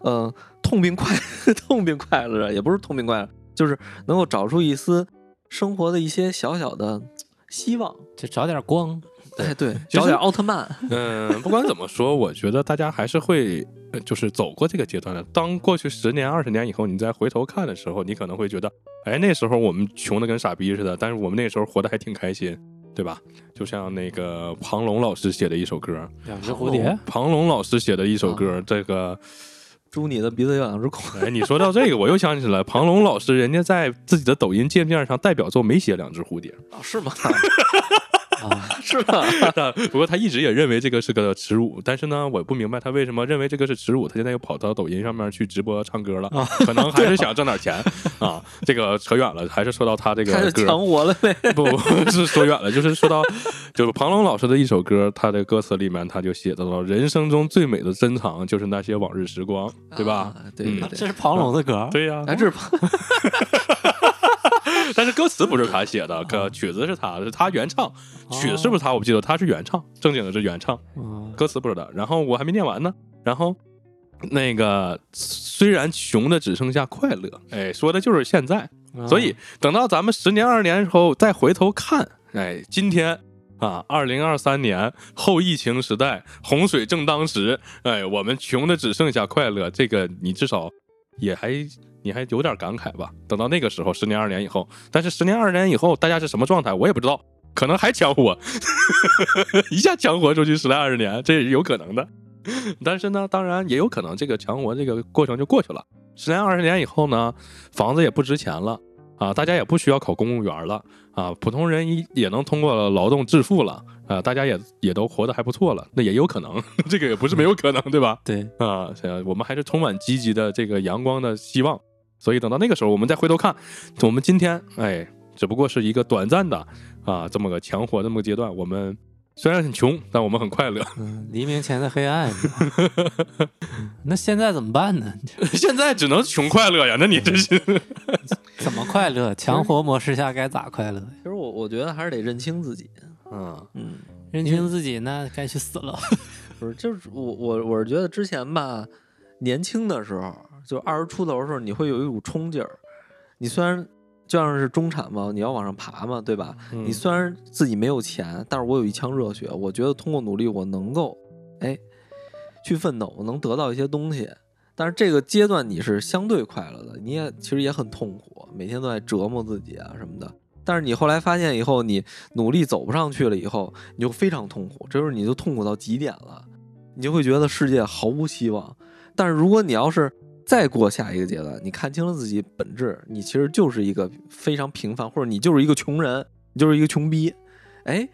呃，痛并快 痛并快乐着，也不是痛并快乐，就是能够找出一丝生活的一些小小的希望。就找点光。哎，对，找点奥特曼。嗯，不管怎么说，我觉得大家还是会，呃就是走过这个阶段的。当过去十年、二十年以后，你再回头看的时候，你可能会觉得，哎，那时候我们穷的跟傻逼似的，但是我们那时候活得还挺开心，对吧？就像那个庞龙老师写的一首歌，两只蝴蝶，庞龙老师写的一首歌，这个，猪你的鼻子有两只孔。哎，你说到这个，我又想起来，庞龙老师人家在自己的抖音界面上代表作没写两只蝴蝶，啊，是吗？啊，是吧？不过他一直也认为这个是个耻辱，但是呢，我不明白他为什么认为这个是耻辱，他现在又跑到抖音上面去直播唱歌了，可能还是想挣点钱 啊。这个扯远了，还是说到他这开始个歌，强活了呗。不不是说远了，就是说到就是庞龙老师的一首歌，他的歌词里面他就写到了人生中最美的珍藏就是那些往日时光，对吧？啊对对嗯。这是庞龙的歌。对呀、哎，这是 但是歌词不是他写的，可曲子是他的，是他原唱，曲是不是他我不记得，他是原唱，正经的是原唱。嗯歌词不知道。然后我还没念完呢。然后那个虽然穷的只剩下快乐，哎，说的就是现在。所以等到咱们十年、二十年之后再回头看，哎，今天。啊，二零二三年后疫情时代，洪水正当时，哎，我们穷的只剩下快乐，这个你至少也还你还有点感慨吧？等到那个时候，十年、二十年以后，但是十年、二十年以后，大家是什么状态，我也不知道，可能还强活，一下强活出去十来二十年，这也是有可能的。但是呢，当然也有可能这个强活这个过程就过去了。十年二十年以后呢，房子也不值钱了啊，大家也不需要考公务员了啊，普通人也能通过劳动致富了啊，大家也也都活得还不错了，那也有可能，这个也不是没有可能，对吧？对，啊，呃我们还是充满积极的这个阳光的希望。所以等到那个时候，我们再回头看，我们今天哎，只不过是一个短暂的啊这么个强活这么个阶段。我们虽然很穷，但我们很快乐。嗯，黎明前的黑暗。嗯那现在怎么办呢？现在只能穷快乐呀，那你这是怎么快乐？强活模式下该咋快乐？其实我我觉得还是得认清自己。嗯嗯，认清自己，那该去死了。不是，就是我我我是觉得之前吧，年轻的时候，就二十出头的时候，你会有一股冲劲儿。你虽然就像是中产嘛，你要往上爬嘛，对吧？嗯你虽然自己没有钱，但是我有一腔热血，我觉得通过努力，我能够哎去奋斗，我能得到一些东西。但是这个阶段你是相对快乐的，你也其实也很痛苦，每天都在折磨自己啊什么的。但是你后来发现以后，你努力走不上去了以后，你就非常痛苦，这时候你就痛苦到极点了，你就会觉得世界毫无希望。但是如果你要是再过下一个阶段，你看清了自己本质，你其实就是一个非常平凡，或者你就是一个穷人，你就是一个穷逼，哎，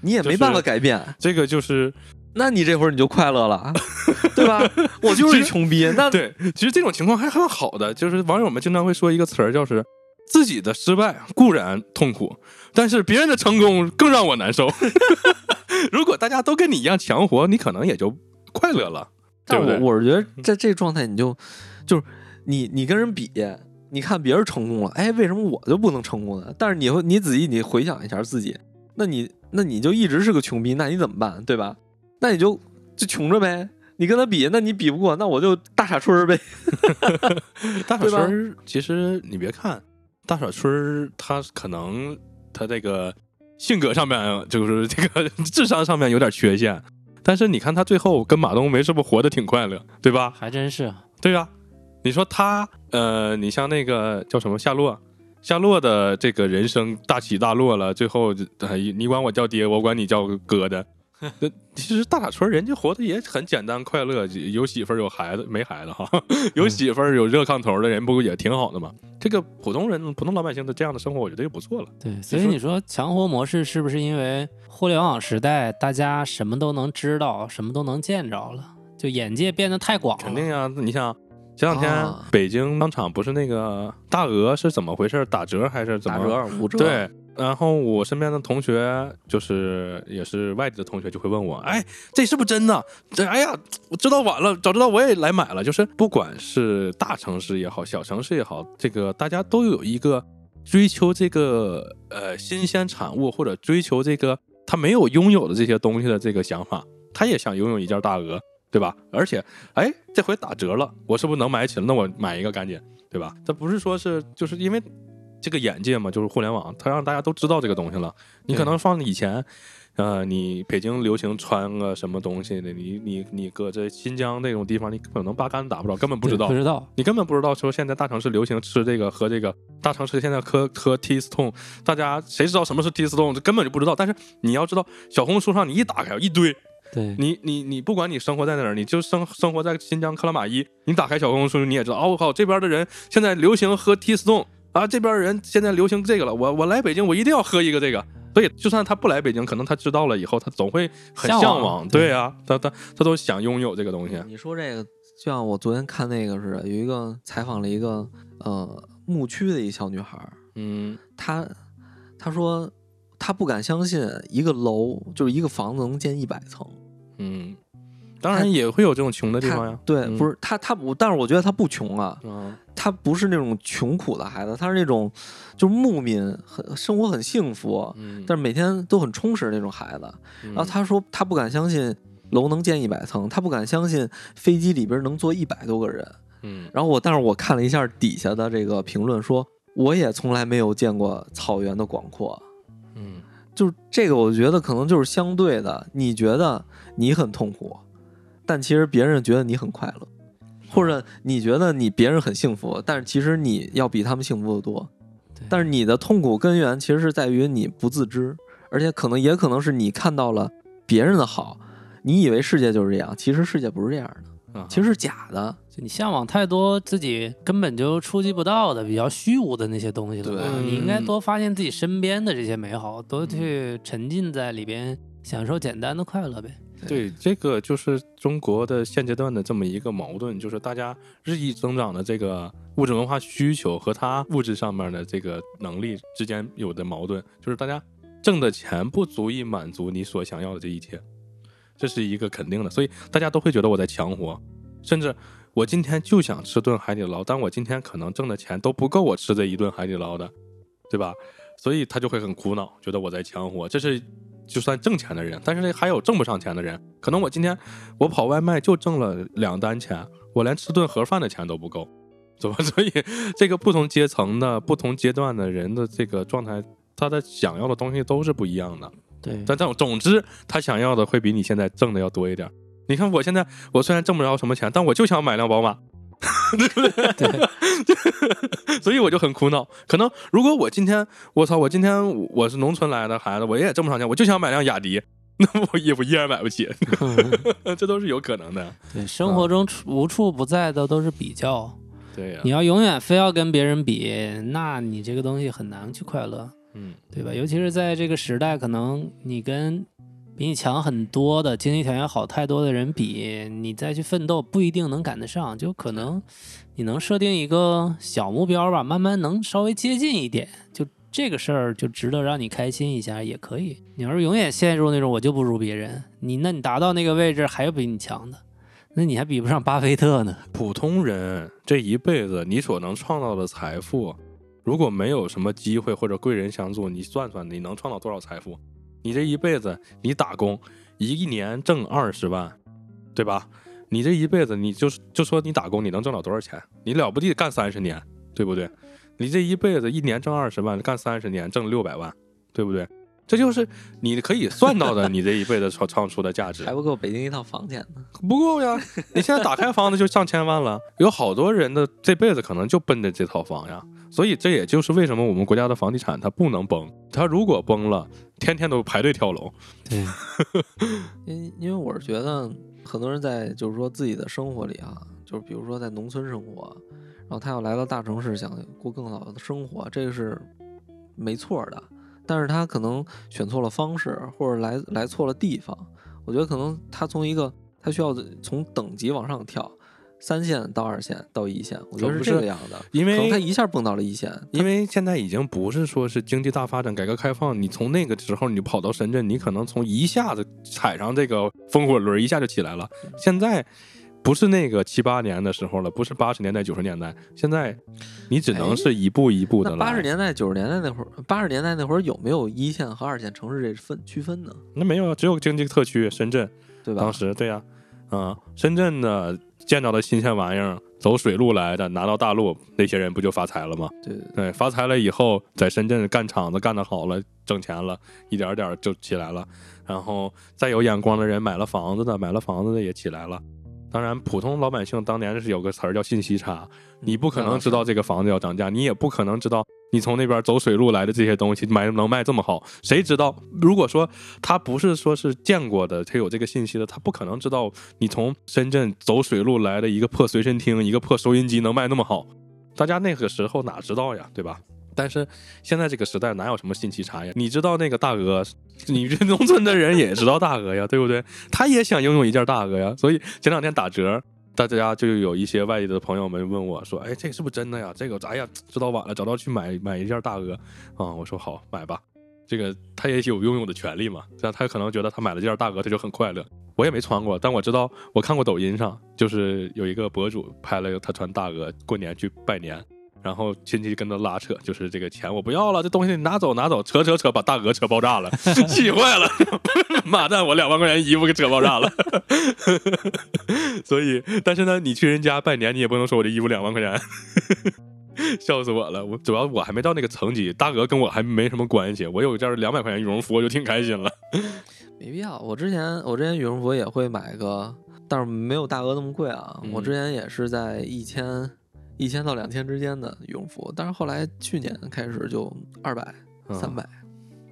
你也没办法改变，这个就是那你这会儿你就快乐了，对吧？我就是一穷逼，那对。其实这种情况还很好的，就是网友们经常会说一个词儿，就是自己的失败固然痛苦，但是别人的成功更让我难受。如果大家都跟你一样强活，你可能也就快乐了，对但我？我是觉得在这状态，你就就是你你跟人比，你看别人成功了，哎，为什么我就不能成功呢？但是你会你仔细你回想一下自己，那你那你就一直是个穷逼，那你怎么办？对吧？那你就就穷着呗。你跟他比，那你比不过，那我就大傻春儿呗。大傻春儿，其实你别看大傻春儿，他可能他这个性格上面就是这个 智商上面有点缺陷，但是你看他最后跟马冬梅是不是活得挺快乐，对吧？还真是，对呀、你说他呃，你像那个叫什么夏洛，夏洛的这个人生大起大落了，最后哎你管我叫爹，我管你叫哥的，那 其实大傻村人家活得也很简单快乐，有媳妇儿有孩子没孩子哈，有媳妇儿有热炕头的人不也挺好的吗？这个普通人普通老百姓的这样的生活，我觉得就不错了。对，所以你说强活模式是不是因为互联网时代大家什么都能知道，什么都能见着了，就眼界变得太广了？肯定呀，你想前两天啊北京商场不是那个大鹅是怎么回事？打折还是怎么？打折五折，对，然后我身边的同学就是也是外地的同学，就会问我，哎，这是不是真的？这哎呀，我知道晚了，早知道我也来买了。就是不管是大城市也好，小城市也好，这个大家都有一个追求这个呃新鲜产物或者追求这个他没有拥有的这些东西的这个想法，他也想拥有一件大鹅。对吧？而且，哎，这回打折了，我是不是能买起了？那我买一个赶紧，对吧？这不是说是就是因为这个眼界嘛，就是互联网，它让大家都知道这个东西了。你可能放以前，呃，你北京流行穿个什么东西的，你你你搁这新疆那种地方，你可能八竿子打不着，根本不知道不。知道。你根本不知道说现在大城市流行吃这个喝这个，大城市现在喝喝 T Stone，大家谁知道什么是 T Stone？这根本就不知道。但是你要知道，小红书上你一打开一堆，对，你你你不管你生活在哪儿，你就生生活在新疆克拉玛依，你打开小红书你也知道，哦我靠，这边的人现在流行喝 T Stone 啊，这边人现在流行这个了，我我来北京我一定要喝一个这个。所以就算他不来北京，可能他知道了以后，他总会很向往向往。对对啊，他他他都想拥有这个东西。你说这个，就像我昨天看那个似的，有一个采访了一个呃牧区的一小女孩儿，嗯她她说她不敢相信一个楼就是一个房子能建一百层。嗯，当然也会有这种穷的地方呀。对，嗯不是他他不，但是我觉得他不穷啊，嗯、他不是那种穷苦的孩子，他是那种就是牧民，很生活很幸福，嗯，但是每天都很充实的那种孩子。然然后他说他不敢相信楼能建一百层，他不敢相信飞机里边能坐一百多个人。嗯然后我，但是我看了一下底下的这个评论，说我也从来没有见过草原的广阔。嗯就是这个，我觉得可能就是相对的，你觉得你很痛苦，但其实别人觉得你很快乐，或者你觉得你别人很幸福，但是其实你要比他们幸福的多。对但是你的痛苦根源其实是在于你不自知，而且可能也可能是你看到了别人的好，你以为世界就是这样，其实世界不是这样的，啊其实是假的。就你向往太多自己根本就触及不到的、比较虚无的那些东西了你应该嗯多发现自己身边的这些美好，多去沉浸在里边，享受简单的快乐呗。对，这个就是中国的现阶段的这么一个矛盾，就是大家日益增长的这个物质文化需求和他物质上面的这个能力之间有的矛盾，就是大家挣的钱不足以满足你所想要的这一切，这是一个肯定的，所以大家都会觉得我在强活，甚至我今天就想吃顿海底捞，但我今天可能挣的钱都不够我吃这一顿海底捞的，对吧？所以他就会很苦恼，觉得我在强活，这是就算挣钱的人，但是还有挣不上钱的人，可能我今天我跑外卖就挣了两单钱，我连吃顿盒饭的钱都不够，怎么？所以这个不同阶层的、不同阶段的人的这个状态，他的想要的东西都是不一样的。对，但总总之，他想要的会比你现在挣的要多一点。你看我现在，我虽然挣不着什么钱，但我就想买辆宝马，对 不对？对 所以我就很苦恼。可能如果我今天，我操，我今天我是农村来的孩子，我也挣不上钱，我就想买辆雅迪，那我也我依然买不起，这都是有可能的。对，生活中处无处不在的都是比较。对呀、你要永远非要跟别人比，那你这个东西很难去快乐，嗯对吧？尤其是在这个时代，可能你跟比你强很多的、经济条件好太多的人比，你再去奋斗不一定能赶得上，就可能你能设定一个小目标吧，慢慢能稍微接近一点，就这个事儿就值得让你开心一下，也可以。你要是永远陷入那种我就不如别人，你那你达到那个位置还有比你强的，那你还比不上巴菲特呢。普通人这一辈子，你所能创造的财富，如果没有什么机会或者贵人相助，你算算你能创造多少财富？你这一辈子，你打工一年挣二十万，对吧？你这一辈子，你就是就说你打工，你能挣了多少钱？你了不地干三十年，对不对？你这一辈子一年挣二十万，干三十年挣六百万，对不对？这就是你可以算到的，你这一辈子创创出的价值还。不够北京一套房钱呢。不够呀！你现在打开房子就上千万了，有好多人的这辈子可能就奔着这套房呀。所以这也就是为什么我们国家的房地产它不能崩，它如果崩了，天天都排队跳楼。对，因因为我是觉得很多人在就是说自己的生活里啊，就是比如说在农村生活，然后他要来到大城市想过更好的生活，这个是没错的。但是他可能选错了方式，或者来来错了地方。我觉得可能他从一个他需要从等级往上跳，三线到二线到一线，我觉得是这个样的。因为可能他一下蹦到了一线，因为现在已经不是说是经济大发展、改革开放，你从那个时候你跑到深圳，你可能从一下子踩上这个风火轮，一下就起来了。现在不是那个七八年的时候了，不是八十年代、九十年代，现在你只能是一步一步的来。那八十年代、九十年代那会儿，八十年代那会儿有没有一线和二线城市这分区分呢？那没有啊，只有经济特区深圳。对吧？当时对呀、啊，深圳呢见到的新鲜玩意儿，走水路来的，拿到大陆，那些人不就发财了吗？对对发财了以后，在深圳干厂子干得好了，挣钱了，一点点就起来了。然后再有眼光的人买了房子的，买了房子的也起来了。当然，普通老百姓当年是有个词儿叫信息差，你不可能知道这个房子要涨价，你也不可能知道你从那边走水路来的这些东西买能卖这么好，谁知道？如果说他不是说是见过的，他有这个信息的，他不可能知道你从深圳走水路来的一个破随身听、一个破收音机能卖那么好。大家那个时候哪知道呀，对吧？但是现在这个时代哪有什么信息差呀？你知道那个大鹅，你这农村的人也知道大鹅呀，对不对？他也想拥有一件大鹅呀。所以前两天打折，大家就有一些外地的朋友们问我说：“哎，这个是不是真的呀？这个哎呀，知道晚了，早知道去买买一件大鹅啊。”我说：“好，买吧。”这个他也有拥有的权利嘛，这样他可能觉得他买了件大鹅，他就很快乐。我也没穿过，但我知道，我看过抖音上，就是有一个博主拍了他穿大鹅过年去拜年，然后亲戚跟他拉扯，就是这个钱我不要了，这东西你拿走拿走，扯扯扯，把大鹅扯爆炸了，气坏了，妈蛋，我两万块钱衣服给扯爆炸了。所以，但是呢，你去人家拜年，你也不能说我这衣服两万块钱。笑死我了！我主要我还没到那个层级，大鹅跟我还没什么关系。我有一件两百块钱羽绒服，我就挺开心了。没必要。我之前我之前羽绒服也会买个，但是没有大鹅那么贵啊。嗯我之前也是在一千一千到两千之间的羽绒服，但是后来去年开始就二百、嗯三百，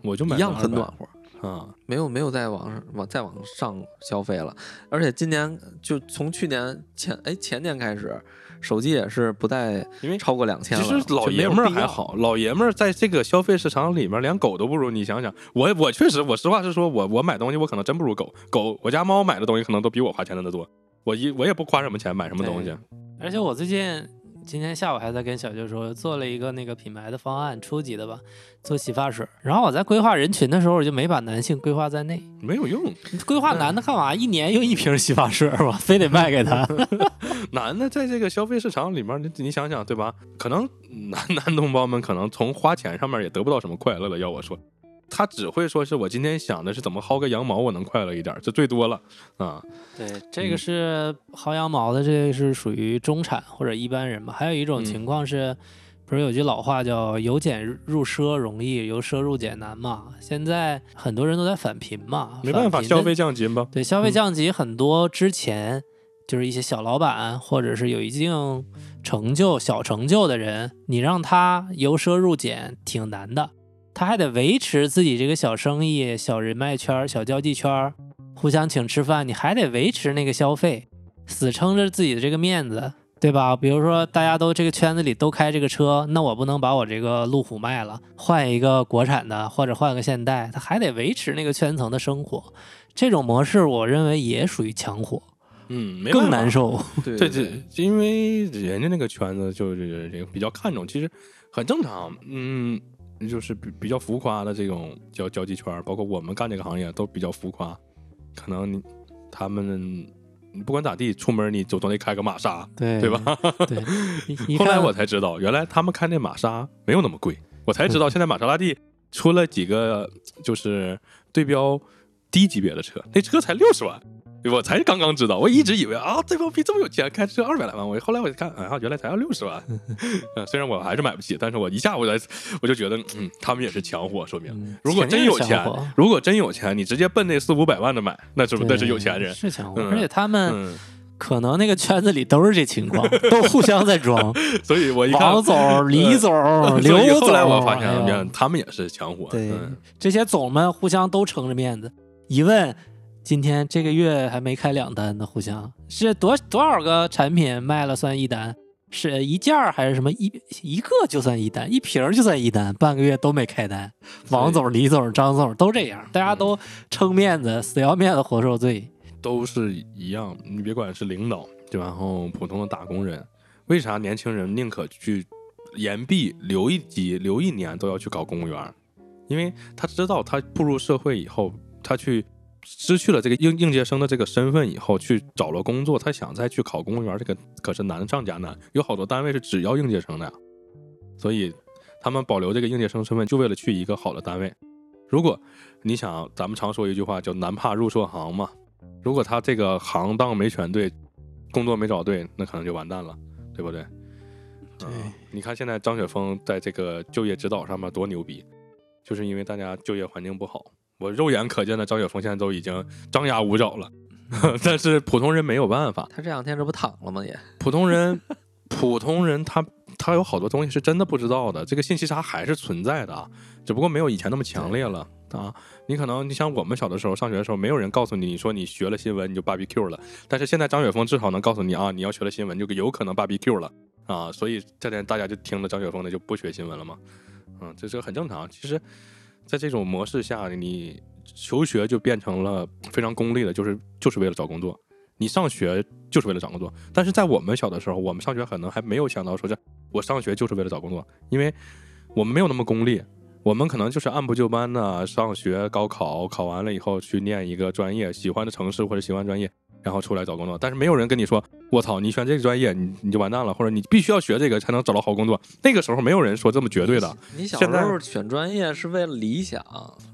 我就买一样很暖和。啊。没有没有再往上往再往上消费了，而且今年就从去年前哎前年开始，手机也是不再因为超过两千其。实老爷们儿还好，老爷们儿在这个消费市场里面连狗都不如。你想想，我我确实，我实话实说，我我买东西我可能真不如狗。狗我家猫买的东西可能都比我花钱的多。我一我也不花什么钱买什么东西。而且我最近今天下午还在跟小舅说，做了一个那个品牌的方案，初级的吧，做洗发水。然后我在规划人群的时候，我就没把男性规划在内。没有用，规划男的干嘛？一年用一瓶洗发水吧，非得卖给他。男的在这个消费市场里面，你你想想对吧？可能男男同胞们可能从花钱上面也得不到什么快乐了。要我说，他只会说是我今天想的是怎么薅个羊毛我能快乐一点，这最多了啊。对，这个嗯是薅羊毛的，这个是属于中产或者一般人嘛。还有一种嗯情况是，不是有句老话叫“由俭入奢容易，由奢入俭难”嘛？现在很多人都在返贫嘛，没办法，消费降级吧。对消费嗯降级，很多之前就是一些小老板或者是有一定成就、小成就的人，你让他由奢入俭挺难的，他还得维持自己这个小生意、小人脉圈儿、小交际圈儿，互相请吃饭，你还得维持那个消费，死撑着自己的这个面子。对吧？比如说，大家都这个圈子里都开这个车，那我不能把我这个路虎卖了，换一个国产的，或者换个现代，他还得维持那个圈层的生活。这种模式，我认为也属于强火，嗯，没更难。受。对对，因为人家那个圈子就是这个比较看重，其实很正常。嗯，就是比比较浮夸的这种交交际圈，包括我们干这个行业都比较浮夸。可能你他们你不管咋地，出门你总总得开个玛莎，对对吧？后来我才知道，原来他们开那玛莎没有那么贵。我才知道，现在玛莎拉蒂出了几个就是对标低级别的车，那车才六十万。我才刚刚知道，我一直以为啊，这帮逼这么有钱，开车二百来万。我后来我一看，啊，原来才要六十万。嗯 虽然我还是买不起，但是我一下我才我就觉得，嗯，他们也是强货，说明嗯如果真有钱如果真有钱，你直接奔那四五百万的买，那是不那是有钱人。是强货，嗯而且他们嗯可能那个圈子里都是这情况，都互相在装。所以我一看王总、李总、刘总，后来我发现哎，他们也是强火。对嗯，这些总们互相都撑着面子。一问，今天这个月还没开两单呢，互相是多多少个产品卖了算一单？是一件儿还是什么一一个就算一单，一瓶儿就算一单，半个月都没开单。王总、李总、张总都这样，大家都撑面子，死要面子活受罪。都是一样。你别管是领导，就然后普通的打工人，为啥年轻人宁可去延毕留一级、留一年都要去搞公务员？因为他知道他步入社会以后，他去失去了这个应应届生的这个身份以后，去找了工作，他想再去考公务员，这个可是难上加难。有好多单位是只要应届生的呀，所以他们保留这个应届生身份，就为了去一个好的单位。如果你想，咱们常说一句话叫“男怕入错行”嘛。如果他这个行当没选对，工作没找对，那可能就完蛋了，对不对？对嗯你看现在张雪峰在这个就业指导上面多牛逼，就是因为大家就业环境不好。我肉眼可见的张雪峰现在都已经张牙舞爪了，但是普通人没有办法。他这两天这不躺了吗？也普通人，普通人他他有好多东西是真的不知道的，这个信息差还是存在的啊，只不过没有以前那么强烈了啊。你可能你像我们小的时候上学的时候，没有人告诉你，你说你学了新闻你就 barbecue 了，但是现在张雪峰至少能告诉你啊，你要学了新闻就有可能 barbecue 了啊，所以这点大家就听了张雪峰的就不学新闻了嘛，嗯，这这很正常。其实，在这种模式下，你求学就变成了非常功利的，就是就是为了找工作。你上学就是为了找工作，但是在我们小的时候，我们上学可能还没有想到说是我上学就是为了找工作，因为我们没有那么功利，我们可能就是按部就班的上学、高考，考完了以后去念一个专业，喜欢的城市或者喜欢专业，然后出来找工作。但是没有人跟你说，我操，你选这个专业你你就完蛋了，或者你必须要学这个才能找到好工作。那个时候没有人说这么绝对的，你小时候选专业是为了理想，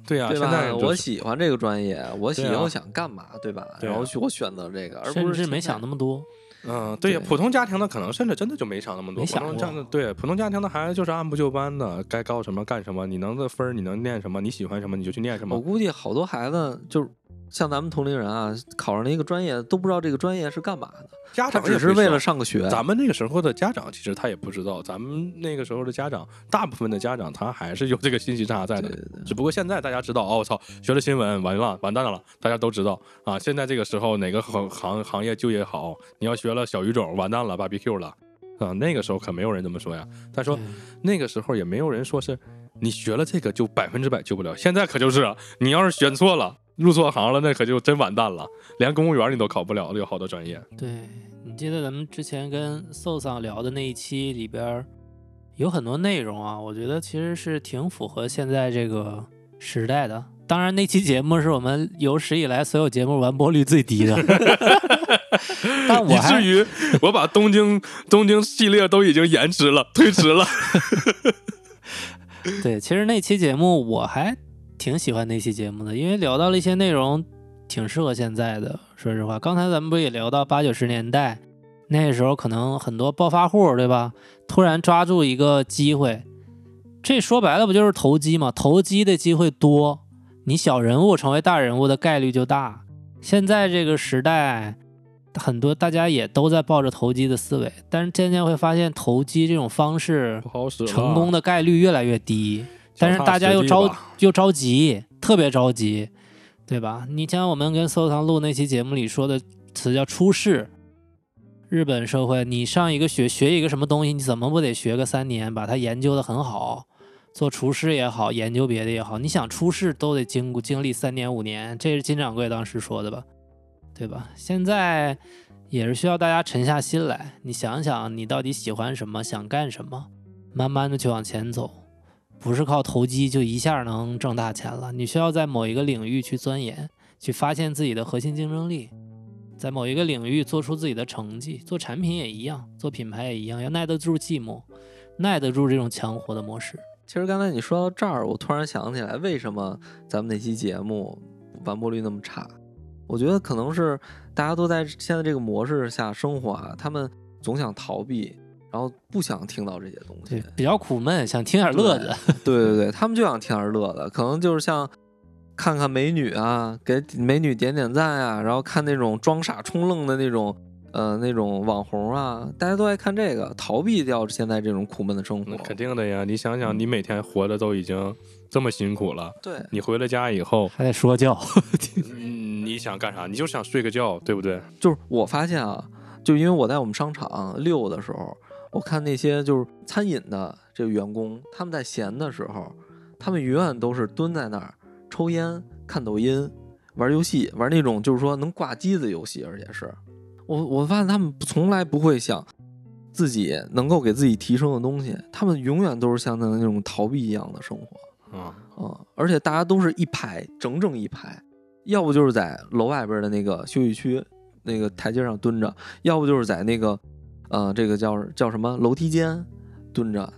对呀、对现在、就是、我喜欢这个专业，我以后想干嘛，对吧？对啊然后去我选择这个，而不甚至没是现在想那么多。嗯，对呀，对普通家庭的可能甚至真的就没想那么多，普没想过通家庭对普通家庭的孩子就是按部就班的，该高什么干什么，你能的分儿你能念什么，你喜欢什么你就去念什么。我估计好多孩子就是像咱们同龄人啊，考上了一个专业，都不知道这个专业是干嘛的，家长也是为了上个学。咱们那个时候的家长其实他也不知道，咱们那个时候的家长，大部分的家长他还是有这个信息差在的。对对对只不过现在大家知道，哦，我操，学了新闻完了，完蛋了，大家都知道啊。现在这个时候哪个行行行业就业好，你要学了小语种，完蛋了，barbecue 了啊。那个时候可没有人这么说呀。他说对那个时候也没有人说是你学了这个就百分之百救不了，现在可就是啊，你要是选错了。入错行了，那可就真完蛋了，连公务员你都考不了，有好多专业。对你记得咱们之前跟寿桑聊的那一期里边有很多内容啊，我觉得其实是挺符合现在这个时代的。当然，那期节目是我们有史以来所有节目完播率最低的，但我以至于我把东京 东京系列都已经延迟了、推迟了。对，其实那期节目我还挺喜欢那期节目的，因为聊到了一些内容挺适合现在的。说实话，刚才咱们不也聊到八九十年代，那时候可能很多暴发户，对吧？突然抓住一个机会，这说白了不就是投机吗？投机的机会多，你小人物成为大人物的概率就大。现在这个时代，很多大家也都在抱着投机的思维，但是渐渐会发现投机这种方式成功的概率越来越低，但是大家又着又着急，特别着急，对吧？你像我们跟搜堂录那期节目里说的词叫出世。日本社会，你上一个学学一个什么东西，你怎么不得学个三年，把它研究的很好？做厨师也好，研究别的也好，你想出世都得经过经历三年五年，这是金掌柜当时说的吧？对吧？现在也是需要大家沉下心来，你想想你到底喜欢什么，想干什么，慢慢的去往前走，不是靠投机就一下能挣大钱了。你需要在某一个领域去钻研，去发现自己的核心竞争力，在某一个领域做出自己的成绩。做产品也一样，做品牌也一样，要耐得住寂寞，耐得住这种强活的模式。其实刚才你说到这儿，我突然想起来，为什么咱们那期节目完播率那么差？我觉得可能是大家都在现在这个模式下生活啊，他们总想逃避，然后不想听到这些东西。，比较苦闷，想听点乐子。对对对，他们就想听点乐子，可能就是像看看美女啊，给美女点点赞啊，然后看那种装傻充愣的那种呃那种网红啊，大家都爱看这个，逃避掉现在这种苦闷的生那活。肯定的呀！你想想，你每天活的都已经这么辛苦了，对，你回了家以后，还得说教。嗯，你想干啥？你就想睡个觉，对不对？就是我发现啊，就因为我在我们商场溜的时候，我看那些就是餐饮的这个员工，他们在闲的时候，他们永远都是蹲在那儿抽烟、看抖音、玩游戏，玩那种就是说能挂机的游戏，而且是我我发现他们从来不会想自己能够给自己提升的东西，他们永远都是像那种逃避一样的生活。啊，啊、而且大家都是一排，整整一排，要不就是在楼外边的那个休息区那个台阶上蹲着，要不就是在那个呃这个叫叫什么楼梯间蹲着。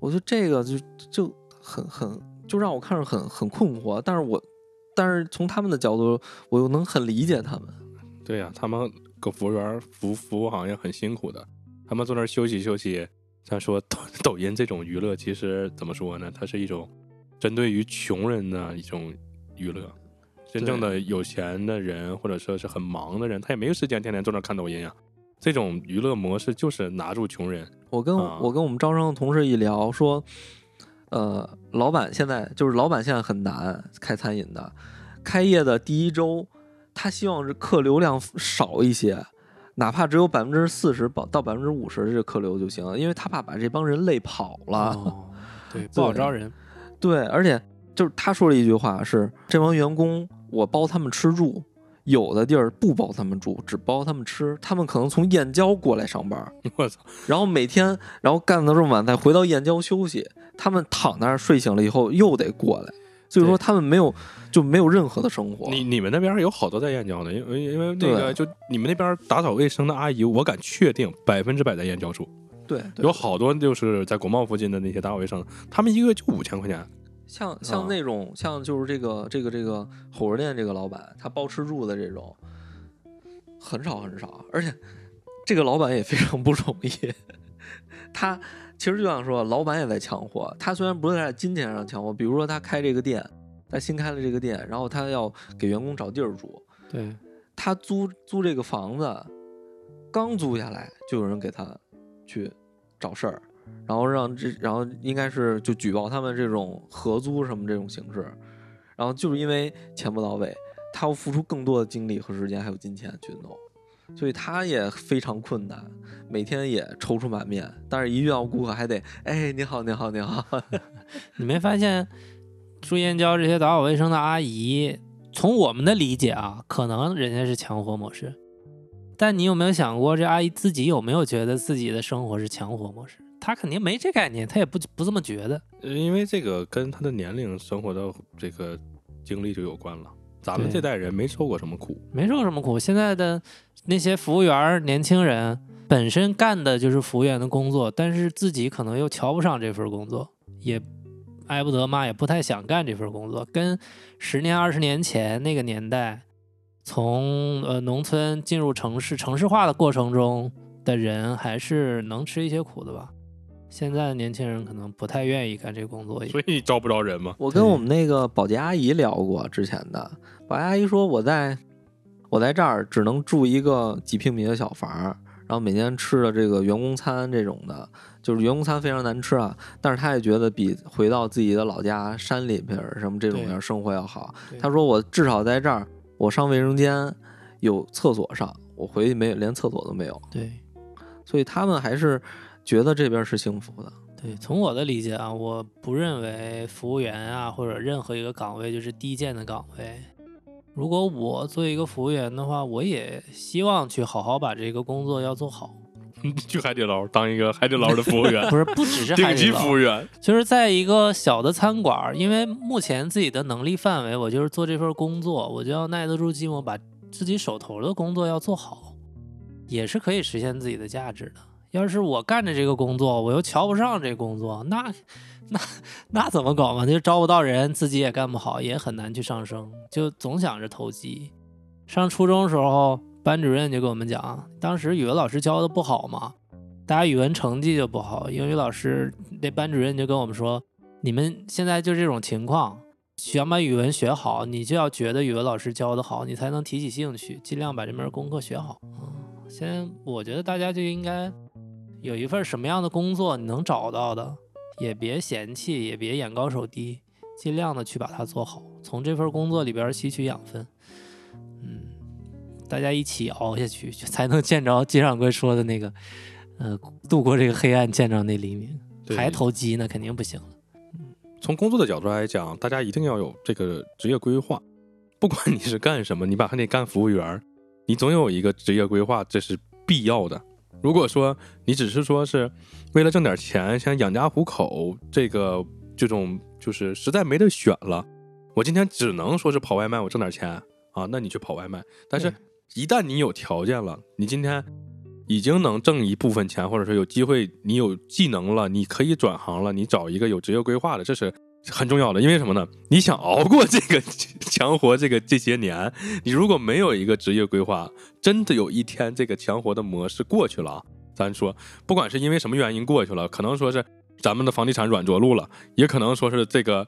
我觉得这个就就很很就让我看着很很困惑，但是我但是从他们的角度，我又能很理解他们。对呀、他们搁服务员服服务行业很辛苦的，他们坐那儿休息休息。咱说抖 抖音这种娱乐，其实怎么说呢？它是一种针对于穷人的一种娱乐。真正的有钱的人，或者说是很忙的人，他也没有时间天天坐那儿看抖音啊。这种娱乐模式就是拿住穷人。我跟、啊我跟我们招商的同事一聊，说，呃，老板现在就是老板现在很难开餐饮的，开业的第一周，他希望是客流量少一些，哪怕只有百分之四十到百分之五十的这客流就行了，因为他怕把这帮人累跑了。哦，对，不好招人。对，而且就是他说了一句话是：这帮员工我包他们吃住，有的地儿不包他们住，只包他们吃。他们可能从燕郊过来上班，我操！然后每天然后干到这么晚，再回到燕郊休息。他们躺那儿睡醒了以后又得过来，所以说他们没有就没有任何的生活。你你们那边有好多在燕郊的，因为因为那个就你们那边打扫卫生的阿姨，我敢确定百分之百在燕郊住。对对有好多就是在国贸附近的那些打扫卫生，他们一个月就五千块钱。像像啊那种像就是这个这个这个火锅店这个老板，他包吃住的这种很少很少，而且这个老板也非常不容易。他其实就想说，老板也在抢货。他虽然不是在金钱上抢货，比如说他开这个店，他新开了这个店，然后他要给员工找地儿住，对，他租租这个房子，刚租下来就有人给他去找事儿，然后让这，然后应该是就举报他们这种合租什么这种形式，然后就是因为钱不到位，他要付出更多的精力和时间还有金钱去弄，所以他也非常困难，每天也踌躇满面，但是一遇到顾客还得，哎，你好，你好，你好，你没发现住燕郊这些打扫卫生的阿姨，从我们的理解啊，可能人家是强活模式，但你有没有想过，这阿姨自己有没有觉得自己的生活是强活模式？她肯定没这概念，他也不不这么觉得。呃因为这个跟他的年龄、生活的这个经历就有关了。咱们这代人没受过什么苦，没受过什么苦。现在的那些服务员、年轻人本身干的就是服务员的工作，但是自己可能又瞧不上这份工作，也挨不得骂，也不太想干这份工作。跟十年、二十年前那个年代，从呃农村进入城市、城市化的过程中的人，还是能吃一些苦的吧。现在的年轻人可能不太愿意干这个工作，所以招不着人嘛。我跟我们那个保洁阿姨聊过之前的，保洁阿姨说我在我在这儿只能住一个几平米的小房，然后每天吃的这个员工餐这种的，就是员工餐非常难吃啊，但是她也觉得比回到自己的老家山里边儿什么这种对样生活要好。她说我至少在这儿，我上卫生间有厕所上，我回去没有连厕所都没有，对。所以他们还是觉得这边是幸福的。对，从我的理解啊，我不认为服务员啊或者任何一个岗位就是低贱的岗位。如果我做一个服务员的话，我也希望去好好把这个工作要做好。去海底捞当一个海底捞的服务员，不是，不只是海 底顶级服务，员。就是在一个小的餐馆，因为目前自己的能力范围，我就是做这份工作，我就要耐得住寂寞，把自己手头的工作要做好，也是可以实现自己的价值的。要是我干着这个工作，我又瞧不上这工作，那那那怎么搞嘛？就招不到人，自己也干不好，也很难去上升，就总想着投机。上初中时候，班主任就跟我们讲，当时语文老师教的不好嘛，大家语文成绩就不好，英语老师那班主任就跟我们说，你们现在就这种情况，想把语文学好，你就要觉得语文老师教的好，你才能提起兴趣，尽量把这门功课学好。嗯，先，我觉得大家就应该有一份什么样的工作你能找到的，也别嫌弃，也别眼高手低，尽量的去把它做好，从这份工作里边吸取养分。嗯，大家一起熬下去，才能见着金掌柜说的那个，呃，度过这个黑暗，见着那黎明。对还投机那肯定不行了。从工作的角度来讲，大家一定要有这个职业规划。不管你是干什么，你把还得干服务员，你总有一个职业规划，这是必要的。如果说你只是说是为了挣点钱，想养家糊口，这个这种就是实在没得选了，我今天只能说是跑外卖，我挣点钱啊，那你去跑外卖。但是，一旦你有条件了，你今天已经能挣一部分钱，或者说有机会，你有技能了，你可以转行了，你找一个有职业规划的，这是很重要的。因为什么呢？你想熬过这个强活这个这些年，你如果没有一个职业规划，真的有一天这个强活的模式过去了，咱说，不管是因为什么原因过去了，可能说是咱们的房地产软着陆了，也可能说是这个。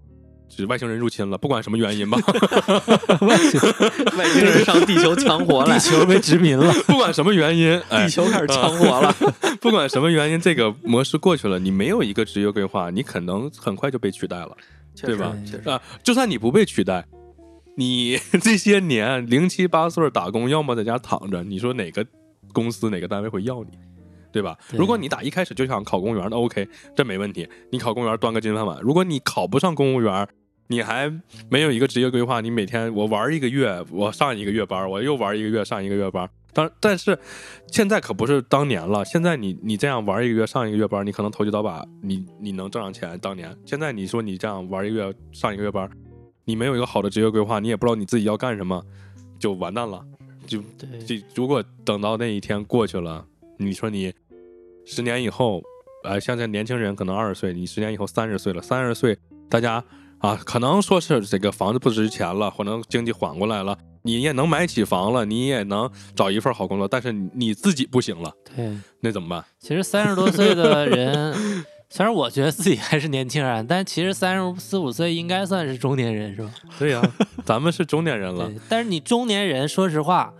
是外星人入侵了，不管什么原因吧，外 星外星人上地球强活了地，球被殖民了，不管什么原因，哎地，球开始强活了。不管什么原因，这个模式过去了，你没有一个职业规划，你可能很快就被取代了对吧啊！就算你不被取代，你这些年零七八碎打工，要么在家躺着，你说哪个公司哪个单位会要你？对吧？对如果你打一开始就想考公务员，那 OK，这没问题。你考公务员端个金饭碗。如果你考不上公务员，你还没有一个职业规划，你每天我玩一个月，我上一个月班，我又玩一个月，上一个月班。当但是现在可不是当年了，现在你你这样玩一个月，上一个月班，你可能投机倒把，你你能挣上钱。当年现在你说你这样玩一个月，上一个月班，你没有一个好的职业规划，你也不知道你自己要干什么，就完蛋了。就对，这如果等到那一天过去了，你说你十年以后，呃，像这年轻人可能二十岁，你十年以后三十岁了，三十岁大家啊，可能说是这个房子不值钱了，可能经济缓过来了，你也能买起房了，你也能找一份好工作，但是你你自己不行了，对。那怎么办？其实三十多岁的人，虽然我觉得自己还是年轻人，但其实三十四五岁应该算是中年人，是吧？对呀、咱们是中年人了，，但是你中年人，说实话，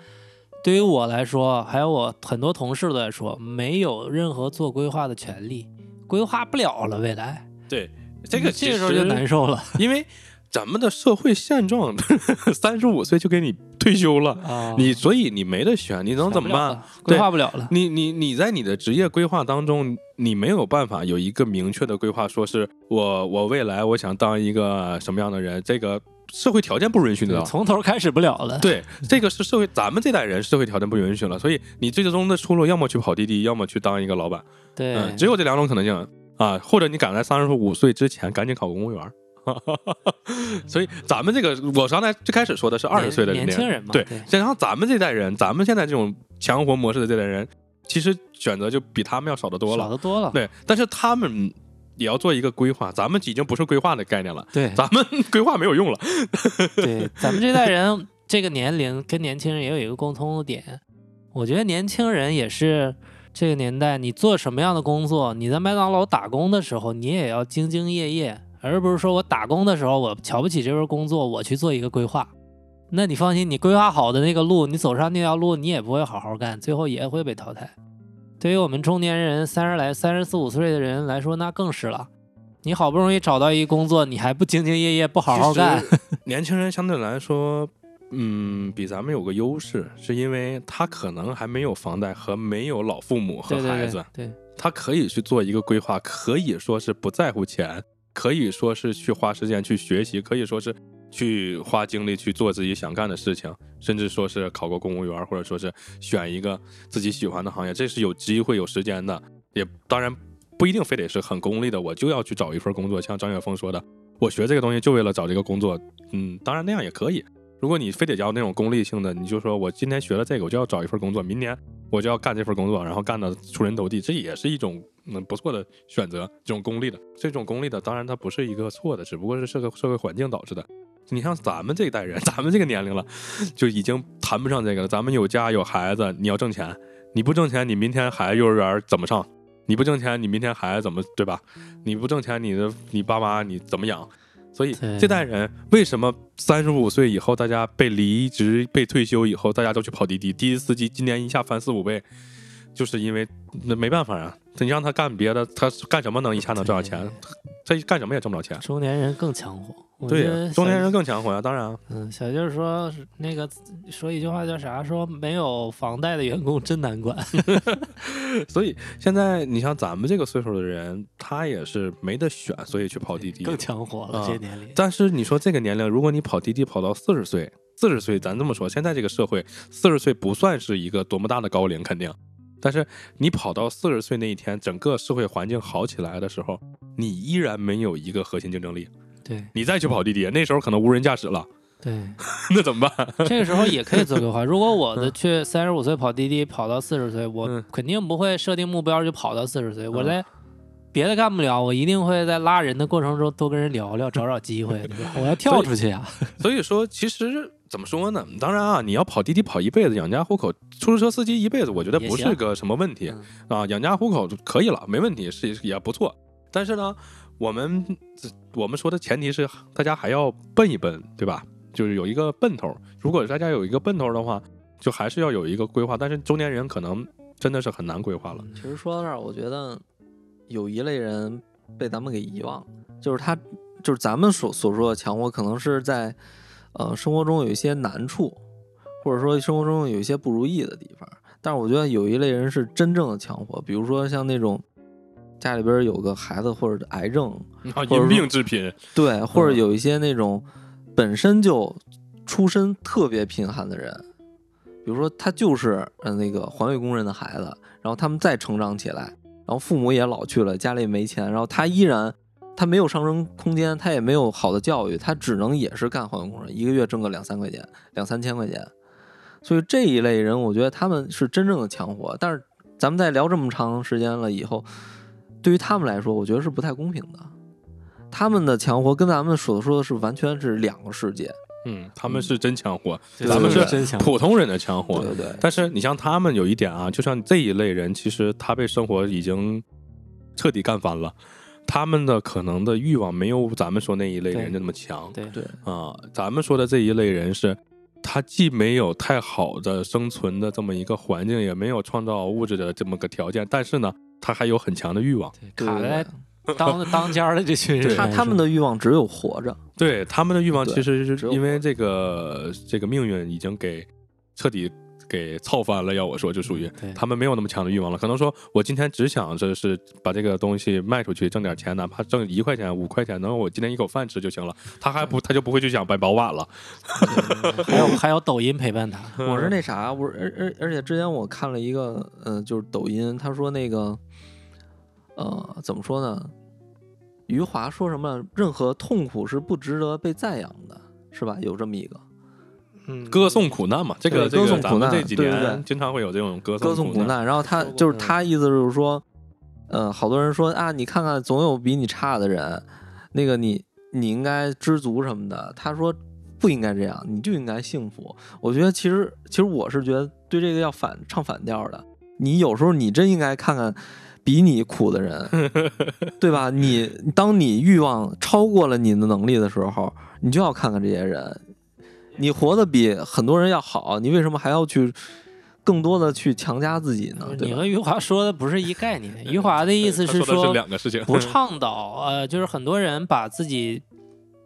对于我来说，还有我很多同事来说，没有任何做规划的权利，规划不了了未来。对，这个这个时候就难受，受 了因为咱们的社会现状，三十五岁就给你退休了。啊！你所以你没得选，你能怎么办？办？规划不了了。你你你在你的职业规划当中，你没有办法有一个明确的规划，说是我我未来我想当一个什么样的人，这个社会条件不允许的。从头开始不了了。对，这个是社会，咱们这代人社会条件不允许了，所以你最终的出路要么去跑滴滴，要么去当一个老板，对嗯，只有这两种可能性啊，或者你赶在三十五岁之前赶紧考公务员。所以咱们这个，我刚才最开始说的是二十岁的年轻人嘛对对，然后咱们这代人，咱们现在这种强活模式的这代人，其实选择就比他们要少得多了。少得多了。对，但是他们也要做一个规划，咱们已经不是规划的概念了，对咱们 规划没有用了。对，咱们这代人这个年龄跟年轻人也有一个共通的点，我觉得年轻人也是这个年代，你做什么样的工作，你在麦当劳打工的时候，你也要兢兢业业，而不是说我打工的时候我瞧不起这份工作，我去做一个规划。那你放心，你规划好的那个路，你走上那条路，你也不会好好干，最后也会被淘汰。对于我们中年人，三十来、三十四五岁的人来说，那更是了。你好不容易找到一工作，你还不兢兢业业，不好好干，年轻人相对来说，嗯，比咱们有个优势，是因为他可能还没有房贷和没有老父母和对对孩子，对对他可以去做一个规划，可以说是不在乎钱，可以说是去花时间去学习，可以说是去花精力去做自己想干的事情，甚至说是考个公务员，或者说是选一个自己喜欢的行业，这是有机会有时间的。也当然不一定非得是很功利的，我就要去找一份工作，像张雪峰说的，我学这个东西就为了找这个工作。嗯，当然那样也可以。如果你非得要那种功利性的，你就说我今天学了这个，我就要找一份工作，明年我就要干这份工作，然后干的出人头地，这也是一种嗯不错的选择。这种功利的，这种功利的，当然它不是一个错的，只不过是社会社会环境导致的。你像咱们这一代人，咱们这个年龄了，就已经谈不上这个了。咱们有家有孩子，你要挣钱，你不挣钱，你明天孩子幼儿园怎么上？你不挣钱，你明天孩子怎么对吧？你不挣钱，你的你爸妈你怎么养？所以这代人为什么三十五岁以后，大家被离职、被退休以后，大家都去跑滴滴，滴滴司机今年一下翻四五倍，就是因为那没办法啊，你让他干别的，他干什么能一下能挣着钱？他干什么也挣不着钱。中年人更强活。我对呀，中年人更强活呀，当然啊。嗯，小舅说那个说一句话叫啥？说没有房贷的员工真难管。所以现在你像咱们这个岁数的人，他也是没得选，所以去跑滴滴。更强活了，啊这年龄。但是你说这个年龄，如果你跑滴滴跑到四十岁，四十岁，咱这么说，现在这个社会，四十岁不算是一个多么大的高龄，肯定。但是你跑到四十岁那一天，整个社会环境好起来的时候，你依然没有一个核心竞争力。对你再去跑滴滴，那时候可能无人驾驶了，对，那怎么办？这个时候也可以做规划。如果我的去三十五岁跑滴滴跑到四十岁，我嗯肯定不会设定目标就跑到四十岁。我嗯在别的干不了，我一定会在拉人的过程中多跟人聊聊，找找机会？我要跳出去啊！所以说，其实怎么说呢？当然啊，你要跑滴滴跑一辈子，养家糊口，出租车司机一辈子，我觉得不是个什么问题嗯啊，养家糊口就可以了，没问题，是也不错。但是呢，我们我们说的前提是大家还要奔一奔，对吧？就是有一个奔头。如果大家有一个奔头的话，就还是要有一个规划。但是中年人可能真的是很难规划了。其实说到这儿，我觉得有一类人被咱们给遗忘了，就是他，就是咱们所所说的强活，可能是在呃生活中有一些难处，或者说生活中有一些不如意的地方。但是我觉得有一类人是真正的强活，比如说像那种家里边有个孩子或者癌症，啊，病致贫，对，或者嗯有一些那种本身就出身特别贫寒的人，比如说他就是呃那个环卫工人的孩子，然后他们再成长起来，然后父母也老去了，家里也没钱，然后他依然他没有上升空间，他也没有好的教育，他只能也是干环卫工人，一个月挣个两三块钱，两三千块钱。所以这一类人，我觉得他们是真正的强活。但是咱们在聊这么长时间了以后，对于他们来说，我觉得是不太公平的。他们的强活跟咱们所说的是完全是两个世界。嗯，他们是真强活，对咱们是真强普通人的强活。对对对，但是你像他们有一点啊，就像这一类人，其实他被生活已经彻底干翻了，他们的可能的欲望没有咱们说那一类人的那么强对对啊。咱们说的这一类人是，他既没有太好的生存的这么一个环境，也没有创造物质的这么个条件，但是呢，他还有很强的欲望。卡在当 当家的这群人，他他们的欲望只有活着。对他们的欲望，其实是因为这个这个命运已经给彻底给操翻了。要我说，就属于他们没有那么强的欲望了。可能说我今天只想着是把这个东西卖出去挣点钱，哪怕挣一块钱、五块钱，能我今天一口饭吃就行了。他还不他就不会去想买保碗了。还有还有抖音陪伴他，我是那啥，我而而而且之前我看了一个，呃，就是抖音，他说那个，呃，怎么说呢？余华说什么？任何痛苦是不值得被赞扬的，是吧？有这么一个嗯，歌颂苦难嘛，这个这个对歌颂苦难这几对对对年经常会有这种歌歌颂苦苦难。然后他就是嗯他意思就是说，呃，好多人说啊，你看看总有比你差的人，那个你你应该知足什么的。他说不应该这样，你就应该幸福。我觉得其实其实我是觉得对这个要反唱反调的。你有时候你真应该看看比你苦的人，对吧？你当你欲望超过了你的能力的时候，你就要看看这些人。你活得比很多人要好，你为什么还要去更多的去强加自己呢？你和余华说的不是一概念。余华的意思是说两个事情，不倡导，呃，就是很多人把自己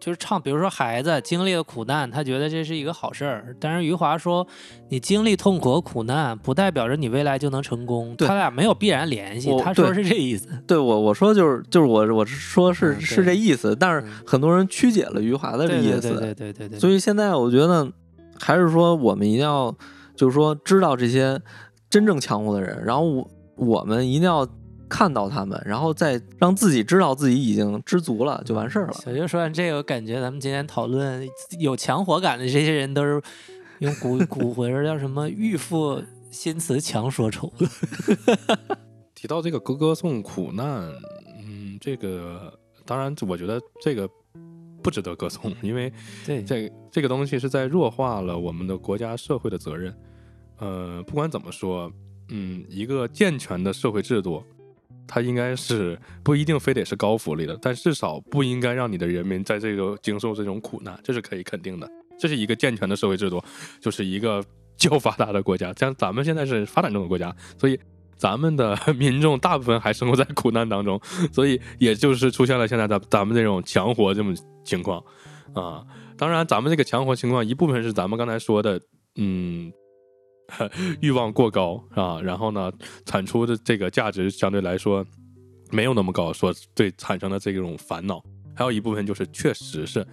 就是唱，比如说孩子经历了苦难，他觉得这是一个好事儿。但是余华说，你经历痛苦和苦难，不代表着你未来就能成功，他俩没有必然联系。他说是这意思。对我我说就是就是我我是说是、嗯是这意思，但是嗯很多人曲解了余华的这意思，对对对对对对。所以现在我觉得还是说我们一定要就是说知道这些真正强过的人，然后我我们一定要看到他们，然后再让自己知道自己已经知足了，就完事儿了。小舅说完这个，我感觉咱们今天讨论有强火感的这些人，都是用古古魂叫什么“欲赋新词强说愁 提到这个歌歌颂苦难，嗯，这个当然，我觉得这个不值得歌颂，因为”。对，这这个东西是在弱化了我们的国家社会的责任。呃，不管怎么说，嗯，一个健全的社会制度，它应该是不一定非得是高福利的，但至少不应该让你的人民在这个经受这种苦难，这是可以肯定的。这是一个健全的社会制度，就是一个较发达的国家。像咱们现在是发展中的国家，所以咱们的民众大部分还生活在苦难当中，所以也就是出现了现在咱咱们这种强活这种情况啊。当然，咱们这个强活情况一部分是咱们刚才说的，嗯，欲望过高啊，然后呢，产出的这个价值相对来说没有那么高，所对产生的这种烦恼，还有一部分就是确实是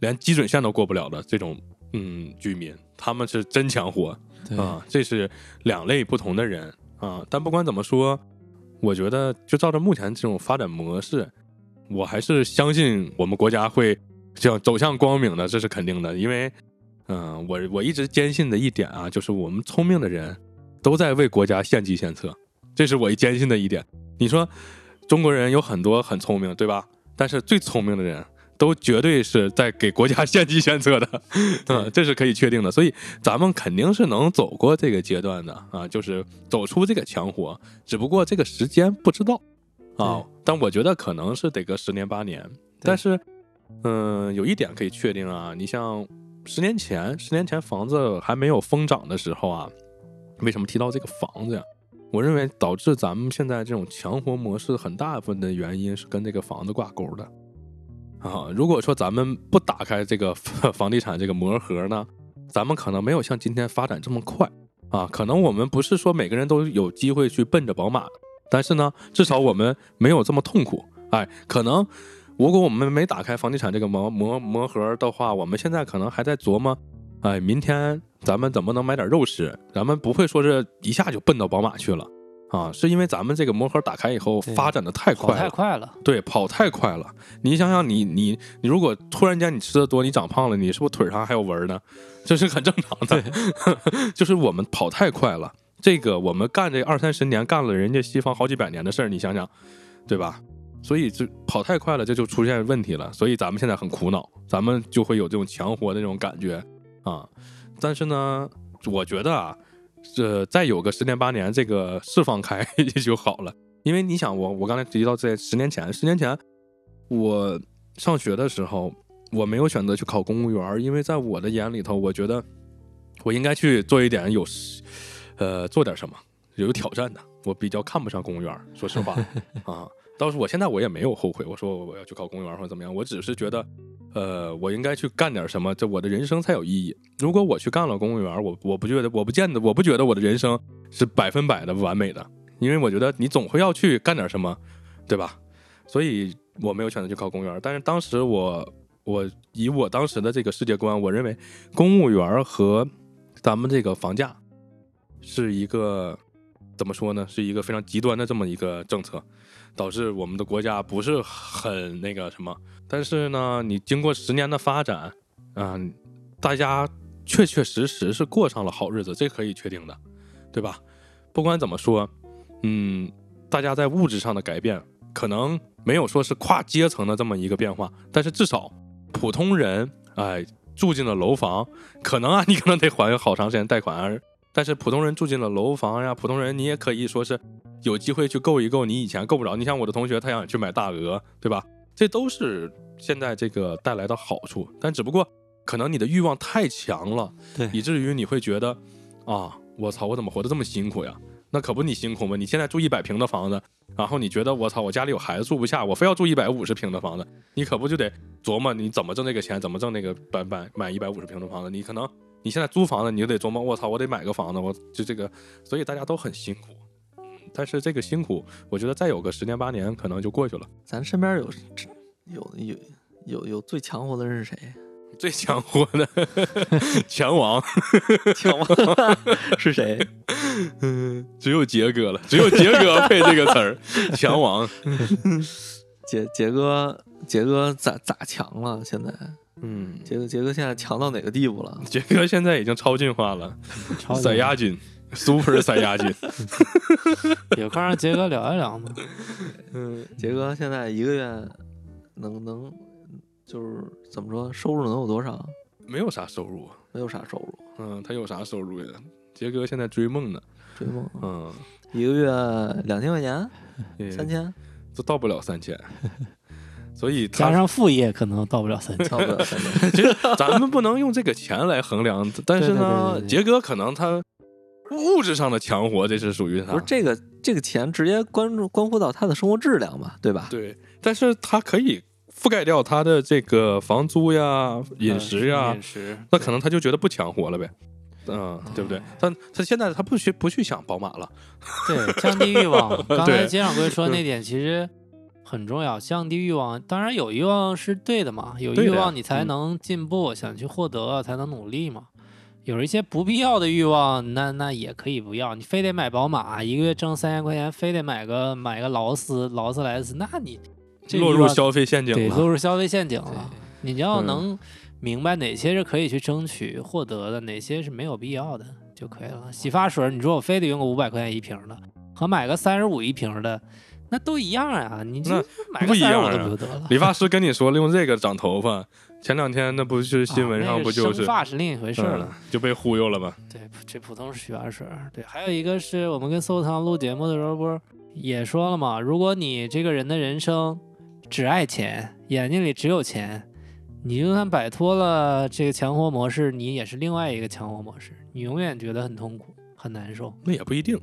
连基准线都过不了的这种嗯居民，他们是真抢活啊，这是两类不同的人啊。但不管怎么说，我觉得就照着目前这种发展模式，我还是相信我们国家会向走向光明的，这是肯定的。因为，嗯、我我一直坚信的一点啊，就是我们聪明的人都在为国家献计献策，这是我坚信的一点。你说中国人有很多很聪明，对吧？但是最聪明的人都绝对是在给国家 献计献策的，嗯，这是可以确定的。所以咱们肯定是能走过这个阶段的啊，就是走出这个强国，只不过这个时间不知道啊。但我觉得可能是得个十年八年。但是，嗯、有一点可以确定啊，你像十年前，十年前房子还没有疯涨的时候啊，为什么提到这个房子呀？我认为导致咱们现在这种强活模式很大部分的原因是跟这个房子挂钩的啊。如果说咱们不打开这个 房地产这个魔盒呢，咱们可能没有像今天发展这么快啊。可能我们不是说每个人都有机会去奔着宝马，但是呢，至少我们没有这么痛苦。哎，可能如果我们没打开房地产这个魔魔魔盒的话，我们现在可能还在琢磨，哎，明天咱们怎么能买点肉吃？咱们不会说是一下就奔到宝马去了啊，是因为咱们这个魔盒打开以后发展的太快了，太快了，对，跑太快了。你想想你，你你如果突然间你吃的多，你长胖了，你是不是腿上还有纹儿呢？这是很正常的。就是我们跑太快了，这个我们干这二三十年，干了人家西方好几百年的事儿，你想想，对吧？所以这跑太快了，这就出现问题了。所以咱们现在很苦恼，咱们就会有这种强活的这种感觉啊。但是呢，我觉得啊，这再有个十年八年，这个释放开 也就好了。因为你想我，我刚才提到在十年前，十年前我上学的时候，我没有选择去考公务员，因为在我的眼里头，我觉得我应该去做一点有，呃，做点什么有挑战的。我比较看不上公务员，说实话 啊。倒是我现在我也没有后悔，我说我要去考公务员或者怎么样，我只是觉得，呃，我应该去干点什么，这我的人生才有意义。如果我去干了公务员，我我不觉得，我不见得，我不觉得我的人生是百分百的完美的，因为我觉得你总会要去干点什么，对吧？所以我没有选择去考公务员。但是当时我我以我当时的这个世界观，我认为公务员和咱们这个房价是一个怎么说呢？是一个非常极端的这么一个政策，导致我们的国家不是很那个什么。但是呢，你经过十年的发展，啊、大家确确实实是过上了好日子，这可以确定的，对吧？不管怎么说，嗯，大家在物质上的改变，可能没有说是跨阶层的这么一个变化，但是至少普通人，哎，住进了楼房，可能啊，你可能得还好长时间贷款啊，但是普通人住进了楼房呀，普通人你也可以说是有机会去够一够你以前够不着。你像我的同学，他想去买大鹅，对吧？这都是现在这个带来的好处，但只不过可能你的欲望太强了，对以至于你会觉得啊，我操，我怎么活得这么辛苦呀？那可不你辛苦吗？你现在住一百平的房子，然后你觉得我操，我家里有孩子住不下，我非要住一百五十平的房子，你可不就得琢磨你怎么挣这个钱，怎么挣那个买买买一百五十平的房子？你可能你现在租房子，你就得琢磨，我操，我得买个房子，我就这个，所以大家都很辛苦。嗯但是这个辛苦，我觉得再有个十年八年，可能就过去了。咱身边有有有有有最强活的人是谁？最强活的 强王，强王是谁？嗯，只有杰哥了，只有杰哥配这个词儿，强王。杰杰哥，杰哥咋咋强了？现在嗯，杰哥杰哥现在强到哪个地步了？杰哥现在已经超进化了，赛亚军，Super 赛亚军。有空让杰哥聊一聊嘛。嗯，杰哥现在一个月能能就是怎么说，收入能有多少？没有啥收入。没有啥收入，嗯，他有啥收入呀？杰哥现在追梦呢。追梦，嗯，一个月两千块钱，三千，都到不了三千，所以加上副业可能到不了三千。到不了三千。其实咱们不能用这个钱来衡量，但是呢，对对对对对杰哥可能他物质上的强活，这是属于他不是这个这个钱直接关注关乎到他的生活质量嘛，对吧？对，但是他可以覆盖掉他的这个房租呀、饮食呀，饮食，那可能他就觉得不强活了呗。嗯，对不对？但他现在他不去不去想宝马了，对，降低欲望。刚才对金掌柜说那点其实很重要，降低欲望。当然有欲望是对的嘛，有欲望你才嗯能进步，想去获得才能努力嘛。有一些不必要的欲望，那那也可以不要。你非得买宝马，一个月挣三千块钱，非得买个买个劳斯劳斯莱斯，那你落入消费陷阱对，了。落入消费陷阱了。你要嗯能明白哪些是可以去争取获得的，哪些是没有必要的就可以了。洗发水，你说我非得用个五百块钱一瓶的，和买个三十五一瓶的，那都一样啊。你就那买个三十五不一样啊的不就得了？理发师跟你说用这个长头发，前两天那不是新闻上不就是生发是另一回事儿了。嗯就被忽悠了吧？对，这普通洗发水儿。对，还有一个是我们跟搜汤录节目的时候，不是也说了嘛？如果你这个人的人生只爱钱，眼睛里只有钱，你就算摆脱了这个强活模式，你也是另外一个强活模式，你永远觉得很痛苦、很难受。那也不一定，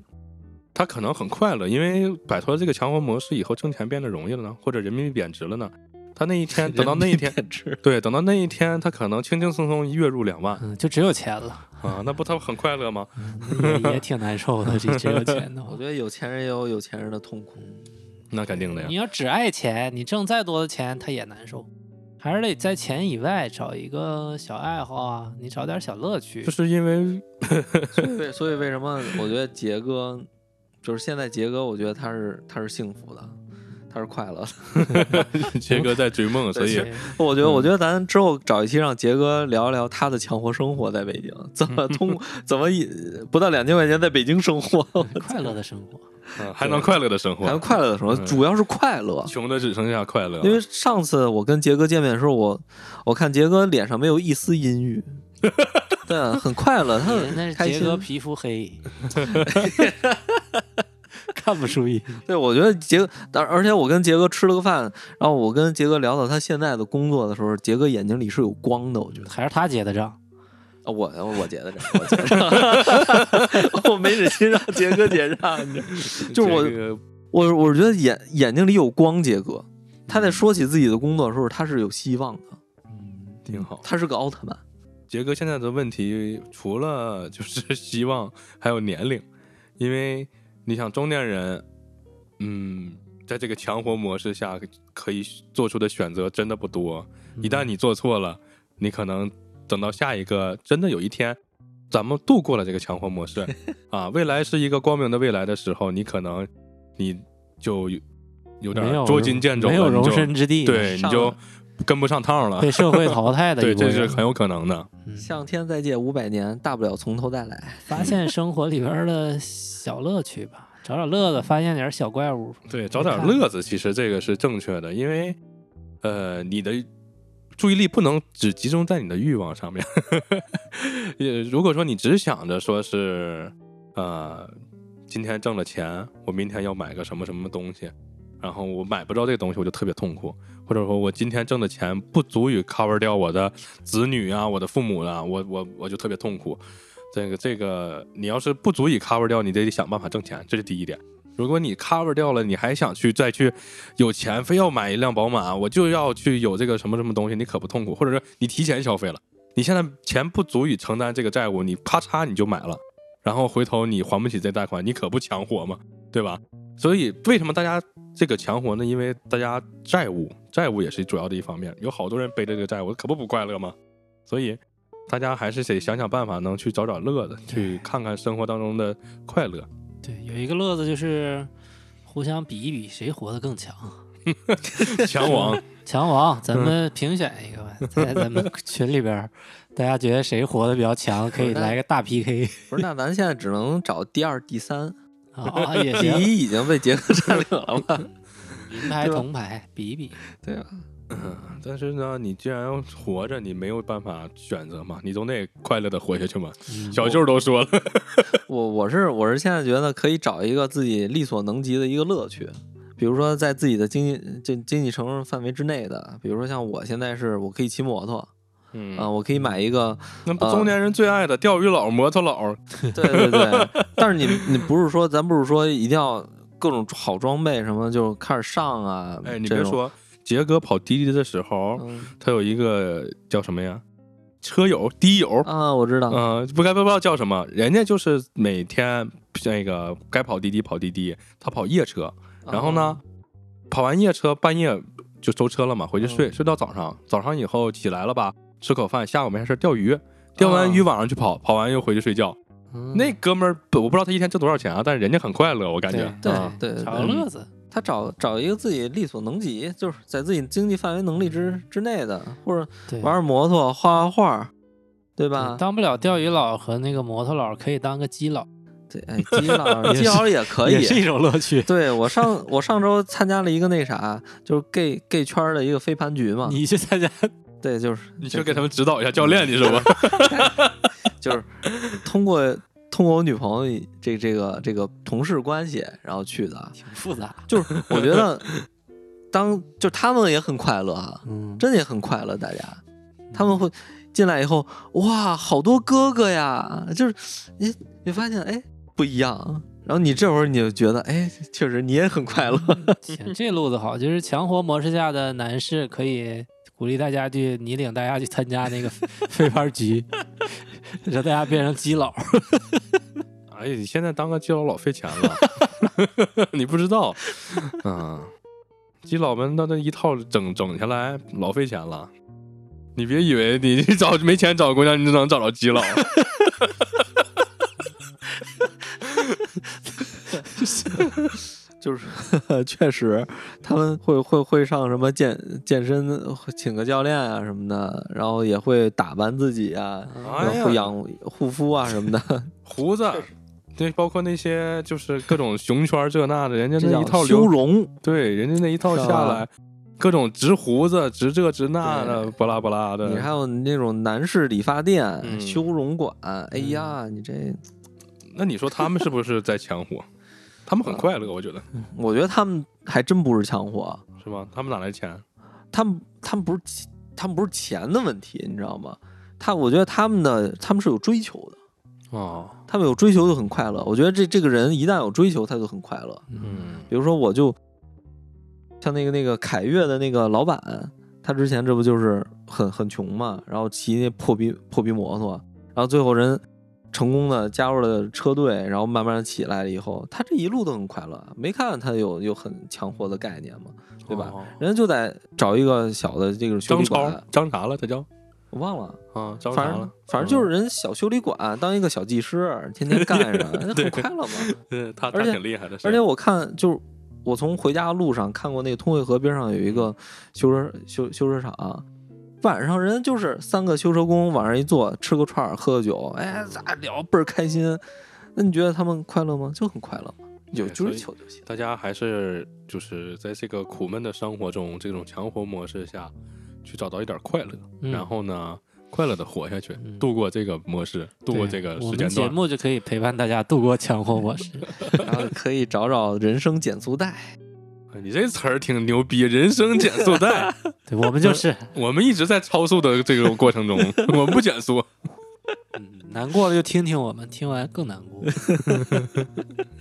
他可能很快乐，因为摆脱了这个强活模式以后，挣钱变得容易了呢，或者人民币贬值了呢。他那一天 等到那一天，对，等到那一天，他可能轻轻松松月入两万嗯，就只有钱了，啊，那不他很快乐吗？嗯也也挺难受的。这只有钱的话 我觉，得有钱人也有有钱人的痛苦。那肯定的呀你。要只爱钱，你挣再多的钱，他也难受。还是得在钱以外找一个小爱好啊，你找点小乐趣就。是因为所以为所以为什么我觉得杰哥就是现在杰哥，我觉得他是他是幸福的，他是快乐的。杰哥在追梦，所以我觉得，嗯我觉得咱之后找一期让杰哥聊一聊他的强活生活，在北京怎么 通怎么一不到两千块钱在北京生活，快乐的生活。啊还能快乐的生活还能，快乐的生活，嗯主要是快乐。穷的只剩下快乐。因为上次我跟杰哥见面的时候，我我看杰哥脸上没有一丝阴郁，对啊，很快乐，他那是很开心。杰哥皮肤黑，看不出意。对，我觉得杰哥，但而且我跟杰哥吃了个饭，然后我跟杰哥聊到他现在的工作的时候，杰哥眼睛里是有光的，我觉得。还是他结的账，啊，我我结的账，我结的账，我没忍心让杰哥结账，就是我这个我我觉得眼眼睛里有光，杰哥，他在说起自己的工作的时候，他是有希望的，嗯，挺好。他是个奥特曼。杰哥现在的问题除了就是希望，还有年龄，因为你想中年人，嗯，在这个强活模式下可以做出的选择真的不多。一旦你做错了，你可能等到下一个真的有一天，咱们度过了这个强活模式。啊，未来是一个光明的未来的时候，你可能你就有有点捉襟见肘，没有容身之地，对，你就了跟不上趟了。被社会淘汰的对。这是很有可能的。嗯向天再借五百年，大不了从头再来。发现生活里边的小乐趣吧，找找乐子，发现点小怪物。对，找点乐子，其实这个是正确的，因为呃，你的注意力不能只集中在你的欲望上面。也 如果说你只想着说是呃，今天挣了钱，我明天要买个什么什么东西，然后我买不着这个东西，我就特别痛苦，或者说我今天挣的钱不足以 cover 掉我的子女啊、我的父母啊，我我我就特别痛苦。这个这个，你要是不足以 cover 掉，你得想办法挣钱，这是第一点。如果你 cover 掉了，你还想去再去有钱，非要买一辆宝马，我就要去有这个什么什么东西，你可不痛苦？或者说你提前消费了，你现在钱不足以承担这个债务，你咔嚓你就买了，然后回头你还不起这贷款，你可不强活吗？对吧？所以为什么大家这个强活呢？因为大家债务，债务也是主要的一方面，有好多人背着这个债务，可不不快乐吗？所以大家还是得想想办法，能去找找乐子，去看看生活当中的快乐。对，有一个乐子就是互相比一比谁活得更强。强王，强王，咱们评选一个吧，在咱们群里边，大家觉得谁活得比较强，可以来个大 PK 不是，那咱现在只能找第二、第三，啊，也第行，一已经被杰克占领了吧？银牌对吧铜牌比一比。对吧？但是呢，你既然活着，你没有办法选择嘛，你总得快乐的活下去嘛。嗯小舅都说了，我我是我是现在觉得可以找一个自己力所能及的一个乐趣，比如说在自己的经济经经济承受范围之内的，比如说像我现在是我可以骑摩托嗯。啊、我可以买一个，那不中年人最爱的钓鱼佬、摩托佬，对对对，但是你你不是说咱不是说一定要各种好装备什么就开始上啊？哎，你，别说，杰哥跑滴滴的时候，嗯。他有一个叫什么呀？车友、滴友，啊，我知道，嗯、不该不知道叫什么，人家就是每天那个该跑滴滴跑滴滴，他跑夜车，然后呢，跑完夜车半夜就收车了嘛，回去睡，嗯。睡到早上，早上以后起来了吧，吃口饭，下午没啥事钓鱼，钓完啊鱼晚上去跑，跑完又回去睡觉。嗯那哥们儿不我不知道他一天挣多少钱啊，但是人家很快乐，我感觉。对啊对对找个，乐子，他找找一个自己力所能及，就是在自己经济范围能力之之内的，或者，玩玩摩托、画画画，对吧？当不了钓鱼佬和那个摩托佬，可以当个基佬，对，哎，基佬 基佬也可以，也是一种乐趣。对我上我上周参加了一个那啥，就是 gay gay 圈的一个飞盘局嘛。你去参加，对，就是你去给他们指导一下教练，你是吧？就是通过通过我女朋友这这个这个同事关系，然后去的。挺复杂。就是我觉得当就他们也很快乐啊，嗯，真的也很快乐，大家他们会进来以后，哇，好多哥哥呀，就是你你发现哎不一样。然后你这会儿你就觉得，哎，确实你也很快乐，行这路子好，就是强活模式下的男士可以鼓励大家去，你领大家去参加那个飞盘局，让大家变成基佬。哎呀，你现在当个基佬老费钱了，你不知道，啊，基佬们那那一套整整下来老费钱了。你别以为你找没钱找姑娘，你就能找着基佬。就是 确实他们会会会上什么健健身，请个教练啊什么的，然后也会打扮自己啊，然后会养护肤啊什么的，胡子，对，包括那些就是各种熊圈这那的，人家那一套修，容。对，人家那一套下来，各种植胡子、植这植那的，对巴拉巴拉的。你还有那种男士理发店、嗯修容馆，哎呀，你这，那你说他们是不是在抢火？他们很快乐，我觉得我觉得他们还真不是抢货，是吧？他们哪来钱？他们他们不是钱他们不是钱的问题，你知道吗？他我觉得他们的他们是有追求的，哦，他们有追求就很快乐。我觉得这这个人一旦有追求，他就很快乐。嗯比如说，我就像那个那个凯越的那个老板，他之前这不就是很很穷嘛，然后骑那破逼破逼摩托，然后最后人成功的加入了车队，然后慢慢的起来了以后，他这一路都很快乐，没看他有有很强活的概念嘛，对吧？哦人家就在找一个小的这个修理馆，，张啥了？他叫我忘了。啊，张反正啥了？反正就是人小修理馆当一个小技师，天天干着，那很快乐嘛。对，他他而且挺厉害的，而且我看就是我从回家的路上看过那个通惠河边上有一个修车修修车厂，晚上人就是三个修车工往上一坐，吃个串儿，喝个酒，哎，咋聊倍儿开心。那你觉得他们快乐吗？就很快乐嘛，有追求就行。大家还是就是在这个苦闷的生活中，这种强活模式下去找到一点快乐，嗯然后呢，快乐的活下去，嗯度过这个模式，度过这个我们节时间段。目就可以陪伴大家度过强活模式。然后可以找找人生减速带。哎你这词儿挺牛逼，人生减速带。对，我们就是我们一直在超速的这个过程中，我们不减速。嗯难过了就听听我们，听完更难过。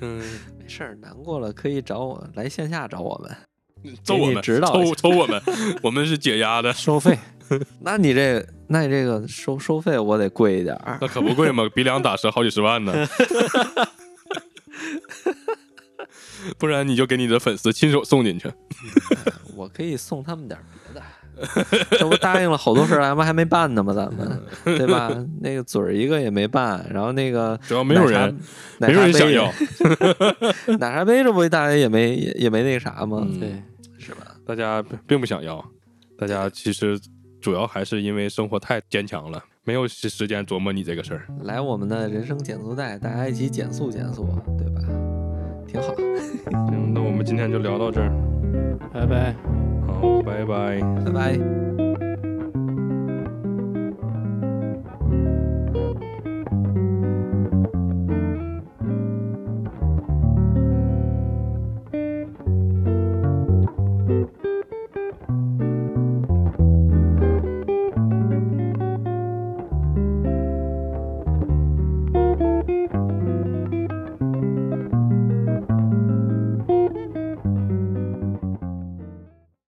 嗯，没事儿，难过了可以找我来线下找我们。揍我们，指导抽抽我们，我们是解压的，收费，那你这那你这个收收费我得贵一点儿。那可不贵嘛，鼻梁打折好几十万呢。不然你就给你的粉丝亲手送进去。我可以送他们点儿别的，这不答应了好多事儿，咱们还没办呢吗？咱们对吧？那个嘴儿一个也没办，然后那个主要没有人，没有人想要。也奶茶杯，这不大家也没也也没那个啥吗？嗯对，是吧？大家并不想要，大家其实主要还是因为生活太坚强了，没有时时间琢磨你这个事儿。来我们的人生减速带，大家一起减速减速，对吧？挺好。行，那我们今天就聊到这儿。拜拜。好，好，拜拜。拜拜。